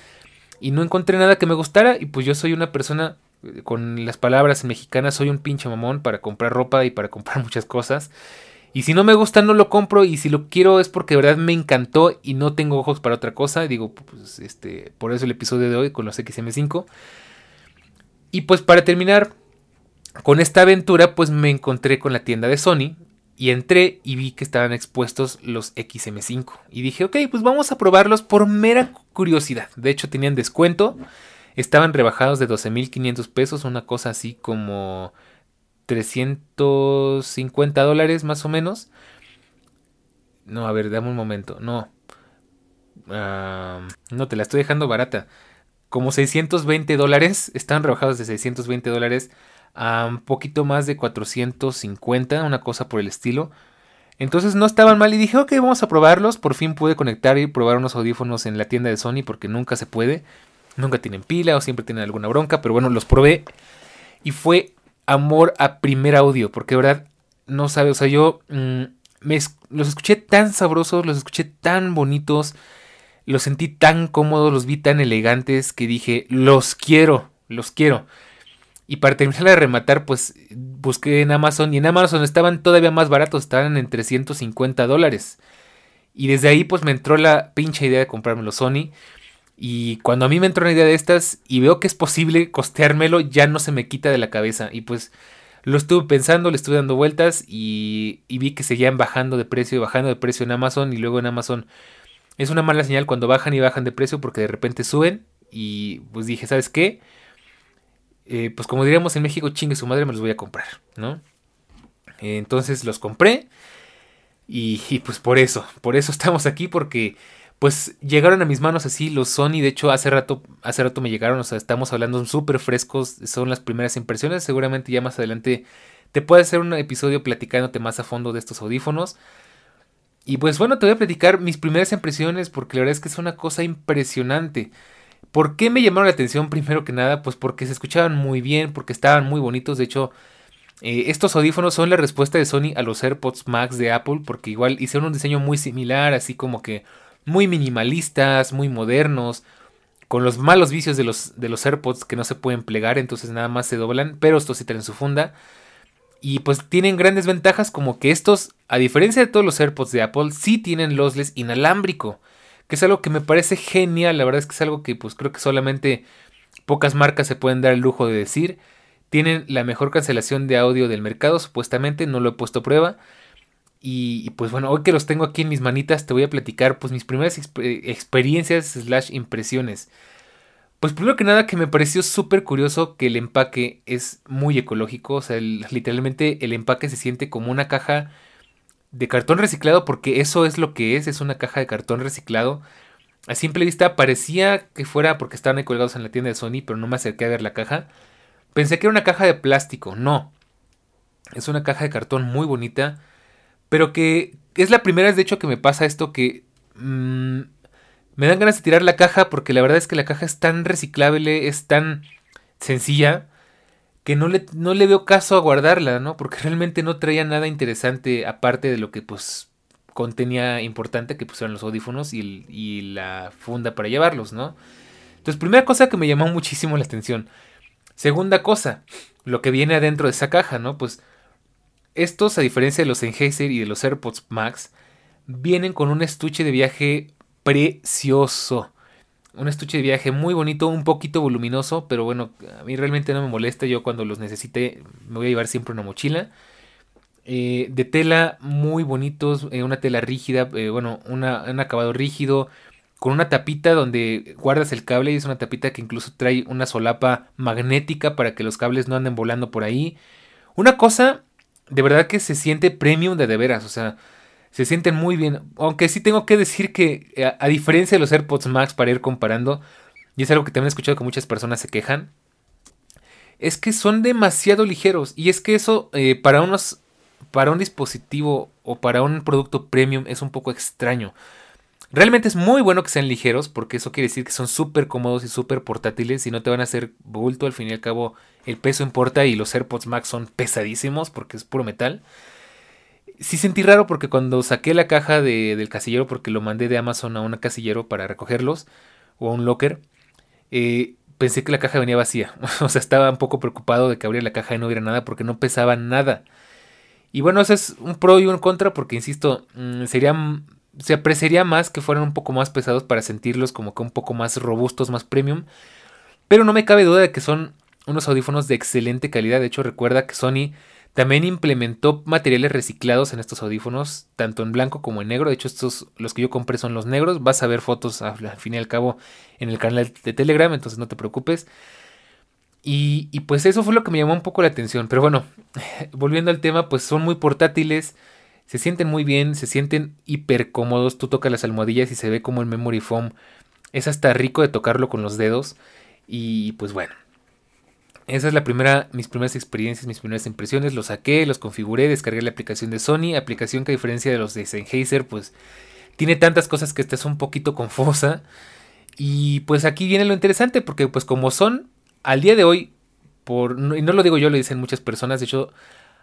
Speaker 1: y no encontré nada que me gustara. Y pues yo soy una persona eh, con las palabras mexicanas, soy un pinche mamón para comprar ropa y para comprar <laughs> muchas cosas. Y si no me gusta, no lo compro. Y si lo quiero es porque de verdad me encantó y no tengo ojos para otra cosa. Digo, pues este, por eso el episodio de hoy con los XM5. Y pues para terminar con esta aventura, pues me encontré con la tienda de Sony. Y entré y vi que estaban expuestos los XM5. Y dije, ok, pues vamos a probarlos por mera curiosidad. De hecho, tenían descuento. Estaban rebajados de 12.500 pesos, una cosa así como 350 dólares más o menos. No, a ver, dame un momento. No. no, te la estoy dejando barata. Como 620 dólares. Están rebajados de 620 dólares a un poquito más de 450, una cosa por el estilo. Entonces no estaban mal y dije, ok, vamos a probarlos. Por fin pude conectar y probar unos audífonos en la tienda de Sony porque nunca se puede. Nunca tienen pila o siempre tienen alguna bronca, pero bueno, los probé y fue amor a primer audio, porque verdad no sabe, o sea, yo mm, me, los escuché tan sabrosos, los escuché tan bonitos, los sentí tan cómodos, los vi tan elegantes que dije, los quiero, los quiero. Y para terminar de rematar, pues busqué en Amazon y en Amazon estaban todavía más baratos, estaban en 350 dólares. Y desde ahí pues me entró la pinche idea de comprármelo Sony. Y cuando a mí me entró una idea de estas y veo que es posible costeármelo, ya no se me quita de la cabeza. Y pues lo estuve pensando, le estuve dando vueltas y, y vi que seguían bajando de precio, bajando de precio en Amazon. Y luego en Amazon es una mala señal cuando bajan y bajan de precio porque de repente suben. Y pues dije, ¿sabes qué? Eh, pues como diríamos en México, chingue su madre, me los voy a comprar, ¿no? entonces los compré y, pues por eso, por eso estamos aquí porque pues llegaron a mis manos así los Sony, de hecho hace rato, hace rato me llegaron, o sea, estamos hablando súper frescos, son las primeras impresiones, seguramente ya más adelante te puede hacer un episodio platicándote más a fondo de estos audífonos. Y pues bueno, te voy a platicar mis primeras impresiones porque la verdad es que es una cosa impresionante. ¿Por qué me llamaron la atención primero que nada? Pues porque se escuchaban muy bien, porque estaban muy bonitos. De hecho, eh, estos audífonos son la respuesta de Sony a los AirPods Max de Apple, porque igual hicieron un diseño muy similar, así como que muy minimalistas, muy modernos, con los malos vicios de los, de los AirPods que no se pueden plegar, entonces nada más se doblan, pero estos sí traen su funda. Y pues tienen grandes ventajas como que estos, a diferencia de todos los AirPods de Apple, sí tienen lossless inalámbrico que es algo que me parece genial, la verdad es que es algo que pues creo que solamente pocas marcas se pueden dar el lujo de decir. Tienen la mejor cancelación de audio del mercado, supuestamente, no lo he puesto a prueba. Y, pues bueno, hoy que los tengo aquí en mis manitas, te voy a platicar pues mis primeras experiencias slash impresiones. Pues primero que nada que me pareció súper curioso que el empaque es muy ecológico, o sea, literalmente el empaque se siente como una caja de cartón reciclado porque eso es lo que es, es una caja de cartón reciclado. A simple vista parecía que fuera porque estaban colgados en la tienda de Sony, pero no me acerqué a ver la caja. Pensé que era una caja de plástico, no. Es una caja de cartón muy bonita, pero que es la primera vez de hecho que me pasa esto que mm, me dan ganas de tirar la caja porque la verdad es que la caja es tan reciclable, es tan sencilla que no le, no le veo caso a guardarla, ¿no? Porque realmente no traía nada interesante aparte de lo que pues contenía importante, que eran los audífonos y, y la funda para llevarlos, ¿no? Entonces, primera cosa que me llamó muchísimo la atención. Segunda cosa, lo que viene adentro de esa caja, ¿no? Pues estos, a diferencia de los Sennheiser y de los AirPods Max, vienen con un estuche de viaje precioso. Un estuche de viaje muy bonito, un poquito voluminoso, pero bueno, a mí realmente no me molesta. Yo cuando los necesite me voy a llevar siempre una mochila. Eh, de tela muy bonitos, eh, una tela rígida, eh, bueno, un acabado rígido, con una tapita donde guardas el cable y es una tapita que incluso trae una solapa magnética para que los cables no anden volando por ahí. Una cosa de verdad que se siente premium de de veras, o sea, se sienten muy bien. Aunque sí tengo que decir que, eh, a, diferencia de los AirPods Max, para ir comparando, y es algo que también he escuchado que muchas personas se quejan, es que son demasiado ligeros. Y es que eso eh, para unos. Para un dispositivo o para un producto premium es un poco extraño. Realmente es muy bueno que sean ligeros porque eso quiere decir que son súper cómodos y súper portátiles y no te van a hacer bulto. Al fin y al cabo el peso importa y los AirPods Max son pesadísimos porque es puro metal sí sentí raro porque cuando saqué la caja de, del casillero, porque lo mandé de Amazon a un casillero para recogerlos, o a un locker, eh, pensé que la caja venía vacía. <laughs> o sea, estaba un poco preocupado de que abriera la caja y no hubiera nada porque no pesaba nada. Y bueno, eso es un pro y un contra porque, insisto, mm, sería, se apreciaría más que fueran un poco más pesados para sentirlos como que un poco más robustos, más premium. Pero no me cabe duda de que son unos audífonos de excelente calidad. De hecho, recuerda que Sony también implementó materiales reciclados en estos audífonos, tanto en blanco como en negro. De hecho, estos, los que yo compré son los negros. Vas a ver fotos al fin y al cabo en el canal de Telegram, entonces no te preocupes. Y, y, pues eso fue lo que me llamó un poco la atención. Pero bueno, <laughs> volviendo al tema, pues son muy portátiles, se sienten muy bien, se sienten hiper cómodos. Tú tocas las almohadillas y se ve como el memory foam es hasta rico de tocarlo con los dedos. Y pues bueno, esa es la primera, mis primeras experiencias, mis primeras impresiones. Los saqué, los configuré, descargué la aplicación de Sony, aplicación que a diferencia de los de Sennheiser, pues tiene tantas cosas que esta es un poquito confusa. Y pues aquí viene lo interesante, porque pues como son, al día de hoy, por, y no lo digo yo, lo dicen muchas personas, de hecho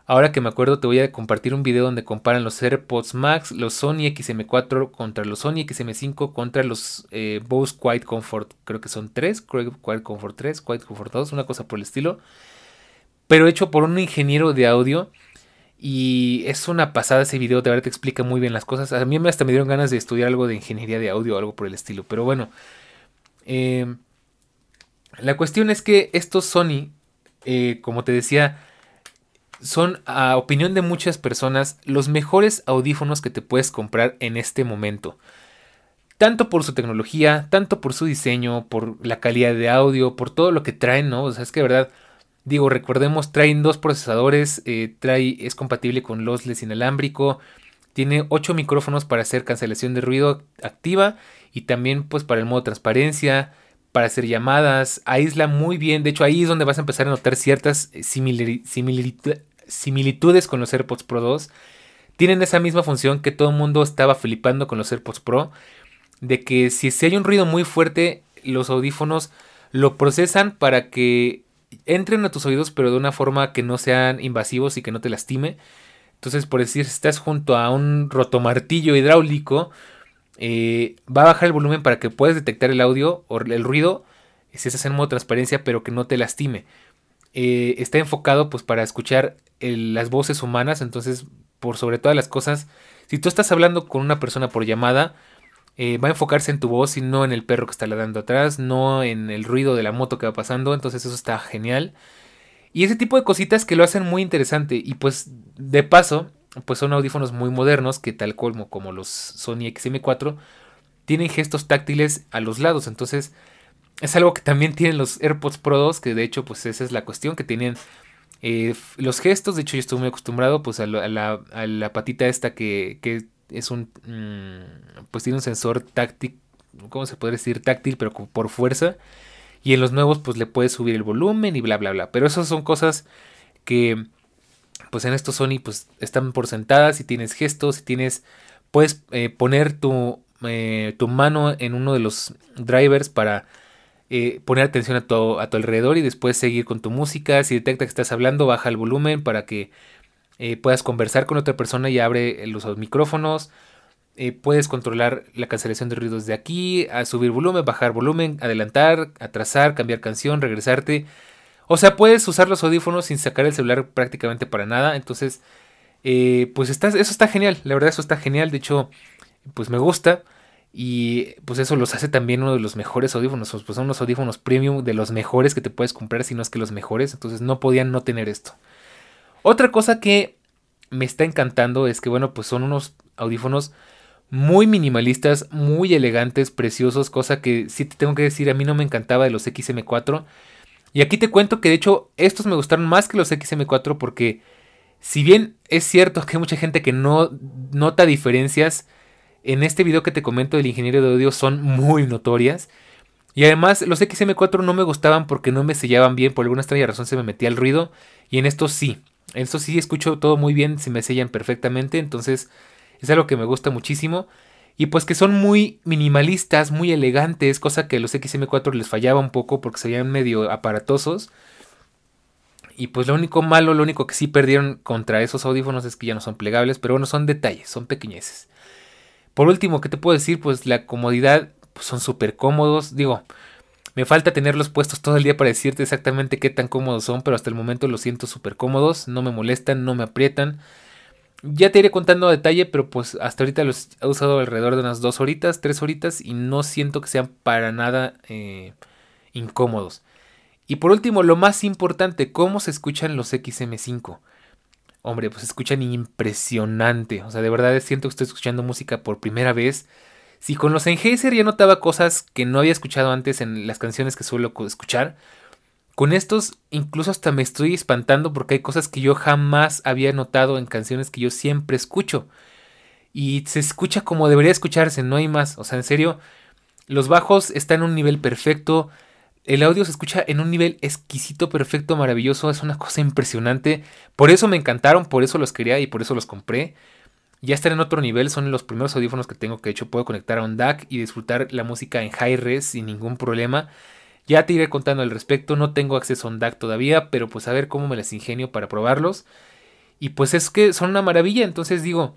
Speaker 1: Ahora que me acuerdo te voy a compartir un video donde comparan los AirPods Max, los Sony XM4 contra los Sony XM5 contra los eh, Bose Quiet Comfort. Creo que son 3, Quiet Comfort 3, Quiet Comfort 2, una cosa por el estilo. Pero hecho por un ingeniero de audio. Y es una pasada ese video, de verdad te explica muy bien las cosas. A mí hasta me dieron ganas de estudiar algo de ingeniería de audio o algo por el estilo. Pero bueno, eh, la cuestión es que estos Sony, eh, como te decía, son, a opinión de muchas personas, los mejores audífonos que te puedes comprar en este momento. Tanto por su tecnología, tanto por su diseño, por la calidad de audio, por todo lo que traen, ¿no? O sea, es que de verdad, digo, recordemos, traen dos procesadores, eh, trae, es compatible con lossless inalámbrico, tiene 8 micrófonos para hacer cancelación de ruido activa y también pues para el modo transparencia, para hacer llamadas, aísla muy bien, de hecho ahí es donde vas a empezar a notar ciertas similitudes similitudes con los AirPods Pro 2. Tienen esa misma función que todo el mundo estaba flipando con los AirPods Pro. De que si, si hay un ruido muy fuerte, los audífonos lo procesan para que entren a tus oídos, pero de una forma que no sean invasivos y que no te lastime. Entonces, por decir, si estás junto a un rotomartillo hidráulico, eh, va a bajar el volumen para que puedas detectar el audio o el ruido, si estás en modo transparencia, pero que no te lastime. Eh, está enfocado pues para escuchar las voces humanas, entonces por sobre todas las cosas, si tú estás hablando con una persona por llamada, eh, va a enfocarse en tu voz y no en el perro que está ladrando atrás, no en el ruido de la moto que va pasando, entonces eso está genial. Y ese tipo de cositas que lo hacen muy interesante y pues de paso, pues son audífonos muy modernos que tal como, como los Sony XM4 tienen gestos táctiles a los lados, entonces es algo que también tienen los AirPods Pro 2, que de hecho pues esa es la cuestión, que tienen eh, los gestos, de hecho yo estoy muy acostumbrado pues a, la, patita esta que, es un, mm, pues tiene un sensor táctil, ¿cómo se puede decir? Táctil, pero por fuerza. Y en los nuevos pues le puedes subir el volumen y bla, bla, bla. Pero esas son cosas que pues en estos Sony pues están por sentadas y tienes gestos y tienes, puedes eh, poner tu, eh, tu mano en uno de los drivers para eh, poner atención a tu, a tu alrededor y después seguir con tu música. Si detecta que estás hablando, baja el volumen para que puedas conversar con otra persona y abre los micrófonos. puedes controlar la cancelación de ruidos de aquí, a subir volumen, bajar volumen, adelantar, atrasar, cambiar canción, regresarte. O sea, puedes usar los audífonos sin sacar el celular prácticamente para nada. Entonces, eh, pues está, eso está genial. La verdad, eso está genial. De hecho, pues me gusta. Y pues eso los hace también uno de los mejores audífonos. Pues son unos audífonos premium de los mejores que te puedes comprar, si no es que los mejores. Entonces no podían no tener esto. Otra cosa que me está encantando es que, bueno, pues son unos audífonos muy minimalistas, muy elegantes, preciosos. Cosa que sí te tengo que decir, a mí no me encantaba de los XM4. Y aquí te cuento que de hecho estos me gustaron más que los XM4 porque si bien es cierto que hay mucha gente que no nota diferencias, en este video que te comento del ingeniero de audio son muy notorias. Y además los XM4 no me gustaban porque no me sellaban bien, por alguna extraña razón se me metía el ruido. Y en estos sí, en estos sí escucho todo muy bien, se me sellan perfectamente, entonces es algo que me gusta muchísimo. Y pues que son muy minimalistas, muy elegantes, cosa que a los XM4 les fallaba un poco porque se veían medio aparatosos. Y pues lo único malo, lo único que sí perdieron contra esos audífonos es que ya no son plegables, pero bueno, son detalles, son pequeñeces. Por último, ¿qué te puedo decir? Pues la comodidad pues son súper cómodos. Digo, me falta tenerlos puestos todo el día para decirte exactamente qué tan cómodos son, pero hasta el momento los siento súper cómodos, no me molestan, no me aprietan. Ya te iré contando a detalle, pero pues hasta ahorita los he usado alrededor de unas dos horitas, tres horitas y no siento que sean para nada eh, incómodos. Y por último, lo más importante, ¿cómo se escuchan los XM5? Hombre, pues escuchan impresionante. O sea, de verdad siento que estoy escuchando música por primera vez. Si con los Sennheiser ya notaba cosas que no había escuchado antes en las canciones que suelo escuchar, con estos incluso hasta me estoy espantando porque hay cosas que yo jamás había notado en canciones que yo siempre escucho. Y se escucha como debería escucharse, no hay más. O sea, en serio, los bajos están en un nivel perfecto. El audio se escucha en un nivel exquisito, perfecto, maravilloso. Es una cosa impresionante. Por eso me encantaron, por eso los quería y por eso los compré. Ya están en otro nivel, son los primeros audífonos que tengo que de hecho puedo conectar a un DAC y disfrutar la música en high res sin ningún problema. Ya te iré contando al respecto, no tengo acceso a un DAC todavía, pero pues a ver cómo me las ingenio para probarlos. Y pues es que son una maravilla, entonces digo,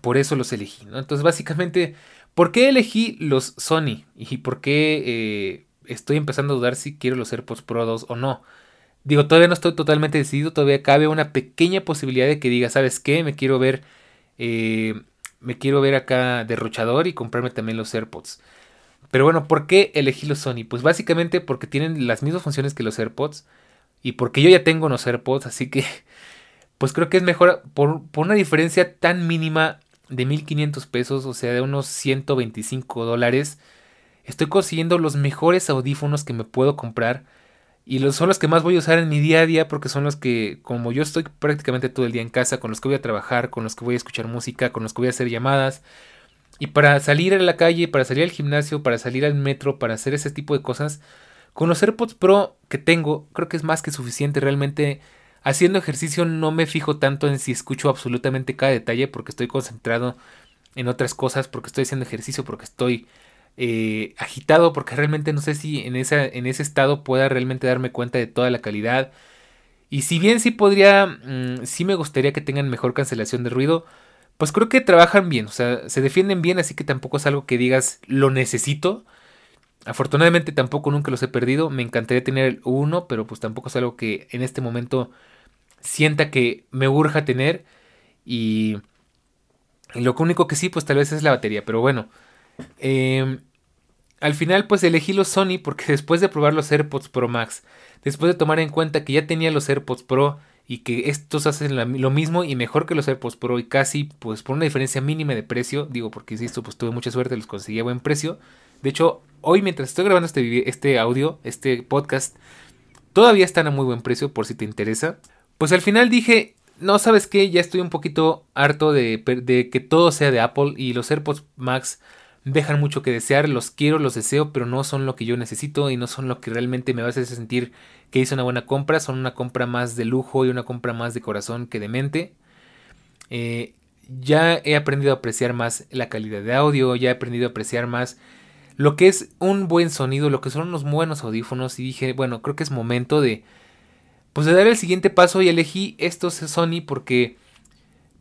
Speaker 1: por eso los elegí, ¿no? Entonces básicamente, ¿por qué elegí los Sony? Y por qué eh, estoy empezando a dudar si quiero los AirPods Pro 2 o no. Digo, todavía no estoy totalmente decidido, todavía cabe una pequeña posibilidad de que diga, ¿sabes qué? Me quiero ver, eh, me quiero ver acá derrochador y comprarme también los AirPods. Pero bueno, ¿por qué elegí los Sony? Pues básicamente porque tienen las mismas funciones que los AirPods. Y porque yo ya tengo unos AirPods, así que <laughs> pues creo que es mejor por, una diferencia tan mínima de 1500 pesos, o sea, de unos 125 dólares. Estoy consiguiendo los mejores audífonos que me puedo comprar. Y los, son los que más voy a usar en mi día a día porque son los que, como yo estoy prácticamente todo el día en casa, con los que voy a trabajar, con los que voy a escuchar música, con los que voy a hacer llamadas, y para salir a la calle, para salir al gimnasio, para salir al metro, para hacer ese tipo de cosas, con los AirPods Pro que tengo, creo que es más que suficiente. Realmente haciendo ejercicio no me fijo tanto en si escucho absolutamente cada detalle porque estoy concentrado en otras cosas, porque estoy haciendo ejercicio, porque estoy eh, agitado, porque realmente no sé si en, en ese estado pueda realmente darme cuenta de toda la calidad. Y si bien sí podría, mm, sí me gustaría que tengan mejor cancelación de ruido, pues creo que trabajan bien, o sea, se defienden bien, así que tampoco es algo que digas lo necesito. Afortunadamente tampoco nunca los he perdido, me encantaría tener uno, pero pues tampoco es algo que en este momento sienta que me urja tener y, lo único que sí, pues tal vez es la batería, pero bueno. Em, al final pues elegí los Sony porque <laughs> después de probar los AirPods Pro Max, después de tomar en cuenta que ya tenía los AirPods Pro y que estos hacen lo mismo y mejor que los AirPods Pro y casi pues por una diferencia mínima de precio, digo porque insisto pues tuve mucha suerte, los conseguí a buen precio, De hecho, hoy mientras estoy grabando este, este audio, este podcast, todavía están a muy buen precio por si te interesa. Pues al final dije, no, ¿sabes qué? Ya estoy un poquito harto de, de que todo sea de Apple y los AirPods Max dejan mucho que desear, los quiero, los deseo, pero no son lo que yo necesito y no son lo que realmente me va a hacer sentir que hice una buena compra, son una compra más de lujo y una compra más de corazón que de mente. Eh, ya he aprendido a apreciar más la calidad de audio, ya he aprendido a apreciar más lo que es un buen sonido, lo que son unos buenos audífonos y dije, bueno, creo que es momento de pues de dar el siguiente paso y elegí estos Sony porque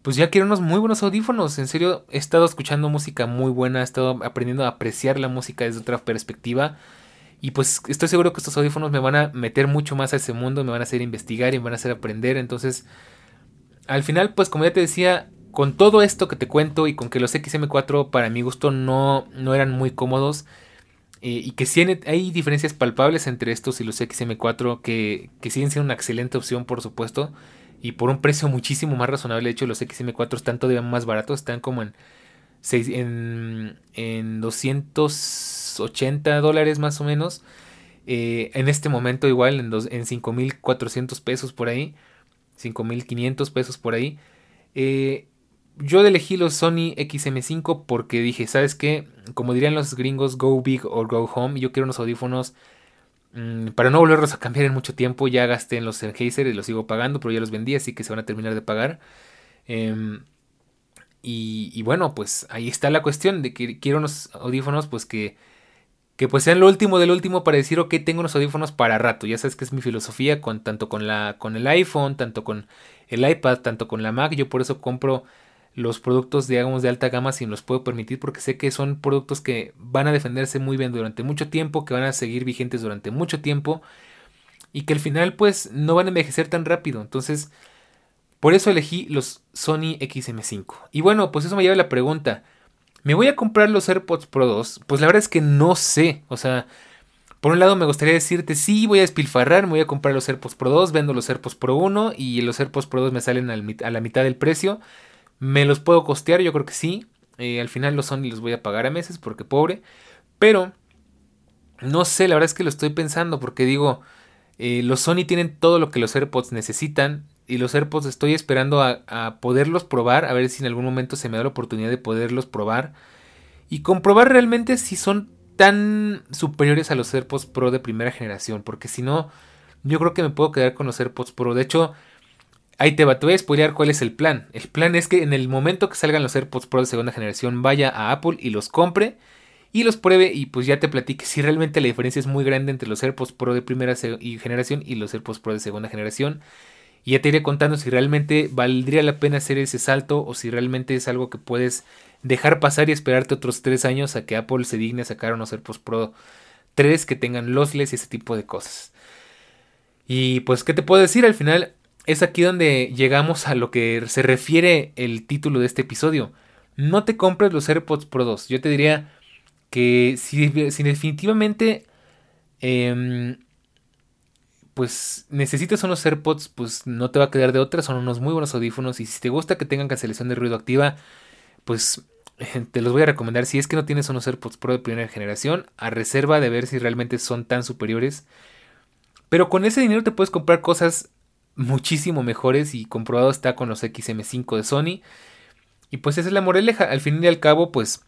Speaker 1: pues ya quiero unos muy buenos audífonos. En serio, he estado escuchando música muy buena, he estado aprendiendo a apreciar la música desde otra perspectiva. Y pues estoy seguro que estos audífonos me van a meter mucho más a ese mundo, me van a hacer investigar y me van a hacer aprender. Entonces, al final, pues como ya te decía, con todo esto que te cuento y con que los XM4 para mi gusto no, no eran muy cómodos, eh, y que sí hay diferencias palpables entre estos y los XM4 que, que siguen siendo una excelente opción, por supuesto y por un precio muchísimo más razonable. De hecho, los XM4 están todavía más baratos, están como en, en, en 280 dólares más o menos. Eh, en este momento igual en, dos, en 5.400 pesos por ahí. 5.500 pesos por ahí. Eh, yo elegí los Sony XM5 porque dije, ¿sabes qué? Como dirían los gringos, go big or go home. Yo quiero unos audífonos para no volverlos a cambiar en mucho tiempo, ya gasté en los Sennheiser y los sigo pagando, pero ya los vendí, así que se van a terminar de pagar. Em, y, bueno, pues ahí está la cuestión de que quiero unos audífonos, pues que, que pues sean lo último del último para decir, ok, tengo unos audífonos para rato. Ya sabes que es mi filosofía, con, tanto con, la, con el iPhone, tanto con el iPad, tanto con la Mac. Yo por eso compro los productos, digamos, de alta gama si los puedo permitir, porque sé que son productos que van a defenderse muy bien durante mucho tiempo, que van a seguir vigentes durante mucho tiempo y que al final pues no van a envejecer tan rápido. Entonces, por eso elegí los Sony XM5. Y bueno, pues eso me lleva a la pregunta, ¿me voy a comprar los AirPods Pro 2? Pues la verdad es que no sé, o sea... Por un lado me gustaría decirte, sí, voy a despilfarrar, me voy a comprar los AirPods Pro 2, vendo los AirPods Pro 1 y los AirPods Pro 2 me salen a la mitad del precio. ¿Me los puedo costear? Yo creo que sí. Eh, al final los Sony los voy a pagar a meses porque pobre. Pero no sé, la verdad es que lo estoy pensando porque digo, eh, los Sony tienen todo lo que los AirPods necesitan. Y los AirPods estoy esperando a, a, poderlos probar, a ver si en algún momento se me da la oportunidad de poderlos probar. Y comprobar realmente si son tan superiores a los AirPods Pro de primera generación. Porque si no, yo creo que me puedo quedar con los AirPods Pro. De hecho, Ahí te, va, te voy a spoilear cuál es el plan. El plan es que en el momento que salgan los AirPods Pro de segunda generación, vaya a Apple y los compre y los pruebe y pues ya te platique si realmente la diferencia es muy grande entre los AirPods Pro de primera generación y los AirPods Pro de segunda generación. Y ya te iré contando si realmente valdría la pena hacer ese salto o si realmente es algo que puedes dejar pasar y esperarte otros tres años a que Apple se digne a sacar unos AirPods Pro 3 que tengan lossless y ese tipo de cosas. Y pues, ¿qué te puedo decir? Al final, es aquí donde llegamos a lo que se refiere el título de este episodio. No te compres los AirPods Pro 2. Yo te diría que si, definitivamente em, pues necesitas unos AirPods, pues no te va a quedar de otra. Son unos muy buenos audífonos. Y si te gusta que tengan cancelación de ruido activa, pues <laughs> te los voy a recomendar. Si es que no tienes unos AirPods Pro de primera generación, a reserva de ver si realmente son tan superiores. Pero con ese dinero te puedes comprar cosas muchísimo mejores y comprobado está con los XM5 de Sony. Y pues esa es la moraleja. Al fin y al cabo, pues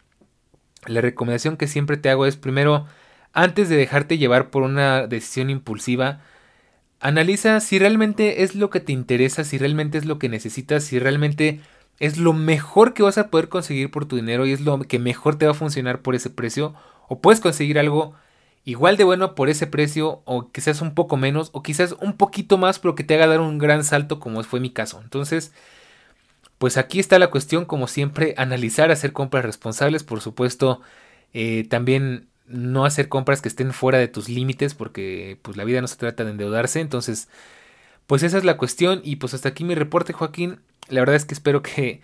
Speaker 1: la recomendación que siempre te hago es primero, antes de dejarte llevar por una decisión impulsiva, analiza si realmente es lo que te interesa, si realmente es lo que necesitas, si realmente es lo mejor que vas a poder conseguir por tu dinero y es lo que mejor te va a funcionar por ese precio. O puedes conseguir algo igual de bueno por ese precio o quizás un poco menos o quizás un poquito más pero que te haga dar un gran salto como fue mi caso. Entonces, pues aquí está la cuestión como siempre, analizar, hacer compras responsables, por supuesto, eh, también no hacer compras que estén fuera de tus límites porque pues la vida no se trata de endeudarse, entonces pues esa es la cuestión y pues hasta aquí mi reporte Joaquín, la verdad es que espero que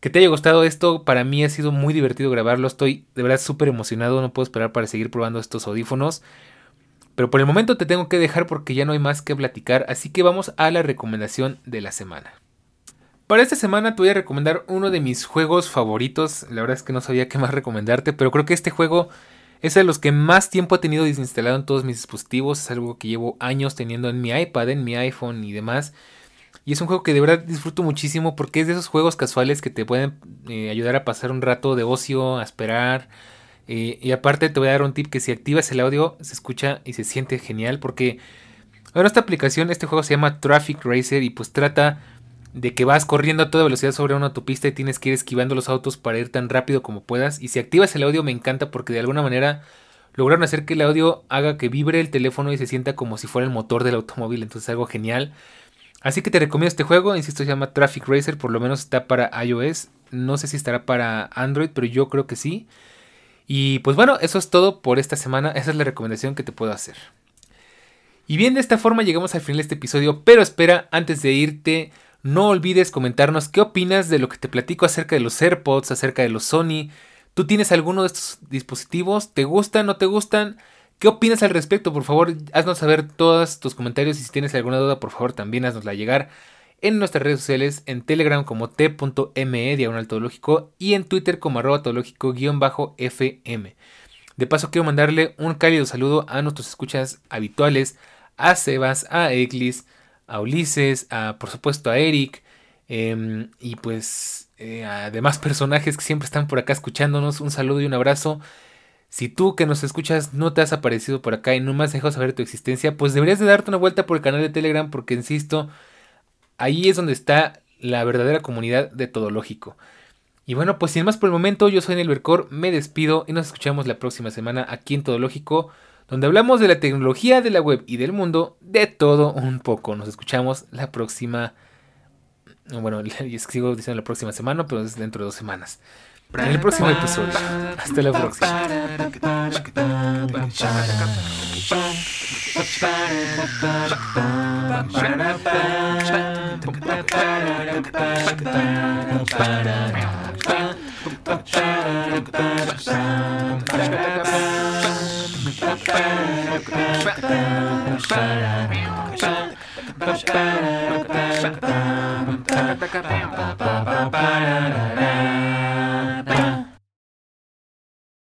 Speaker 1: que te haya gustado esto. Para mí ha sido muy divertido grabarlo. Estoy de verdad súper emocionado. No puedo esperar para seguir probando estos audífonos. Pero por el momento te tengo que dejar porque ya no hay más que platicar. Así que vamos a la recomendación de la semana. Para esta semana te voy a recomendar uno de mis juegos favoritos. La verdad es que no sabía qué más recomendarte. Pero creo que este juego Es de los que más tiempo he tenido desinstalado en todos mis dispositivos. Es algo que llevo años teniendo en mi iPad, en mi iPhone y demás. Y es un juego que de verdad disfruto muchísimo porque es de esos juegos casuales que te pueden eh, ayudar a pasar un rato de ocio, a esperar. Eh, y aparte te voy a dar un tip que si activas el audio se escucha y se siente genial porque... Bueno, esta aplicación, este juego se llama Traffic Racer y pues trata de que vas corriendo a toda velocidad sobre una autopista y tienes que ir esquivando los autos para ir tan rápido como puedas. Y si activas el audio me encanta porque de alguna manera lograron hacer que el audio haga que vibre el teléfono y se sienta como si fuera el motor del automóvil. Entonces algo genial. Así que te recomiendo este juego, insisto, se llama Traffic Racer, por lo menos está para iOS. No sé si estará para Android, pero yo creo que sí. Y pues bueno, eso es todo por esta semana. Esa es la recomendación que te puedo hacer. Y bien, de esta forma llegamos al final de este episodio, pero espera, antes de irte, no olvides comentarnos qué opinas de lo que te platico acerca de los AirPods, acerca de los Sony. ¿Tú tienes alguno de estos dispositivos? ¿Te gustan? ¿No te gustan? ¿Qué opinas al respecto? Por favor, haznos saber todos tus comentarios y si tienes alguna duda, por favor, también haznosla llegar en nuestras redes sociales, en Telegram como t.me diagonal y en Twitter como arroba fm. De paso, quiero mandarle un cálido saludo a nuestros escuchas habituales, a Sebas, a Eglis, a Ulises, a por supuesto a Eric, em, y pues eh, a demás personajes que siempre están por acá escuchándonos. Un saludo y un abrazo. Si tú que nos escuchas no te has aparecido por acá y no me has dejado saber tu existencia, pues deberías de darte una vuelta por el canal de Telegram porque, insisto, ahí es donde está la verdadera comunidad de Todo Lógico. Y bueno, pues sin más por el momento, yo soy Nelvercor, me despido y nos escuchamos la próxima semana aquí en Todo Lógico, donde hablamos de la tecnología, de la web y del mundo, de todo un poco. Nos escuchamos la próxima... Bueno, <laughs> sigo diciendo la próxima semana, pero es dentro de dos semanas el próximo episodio. Hasta la próxima. Bye.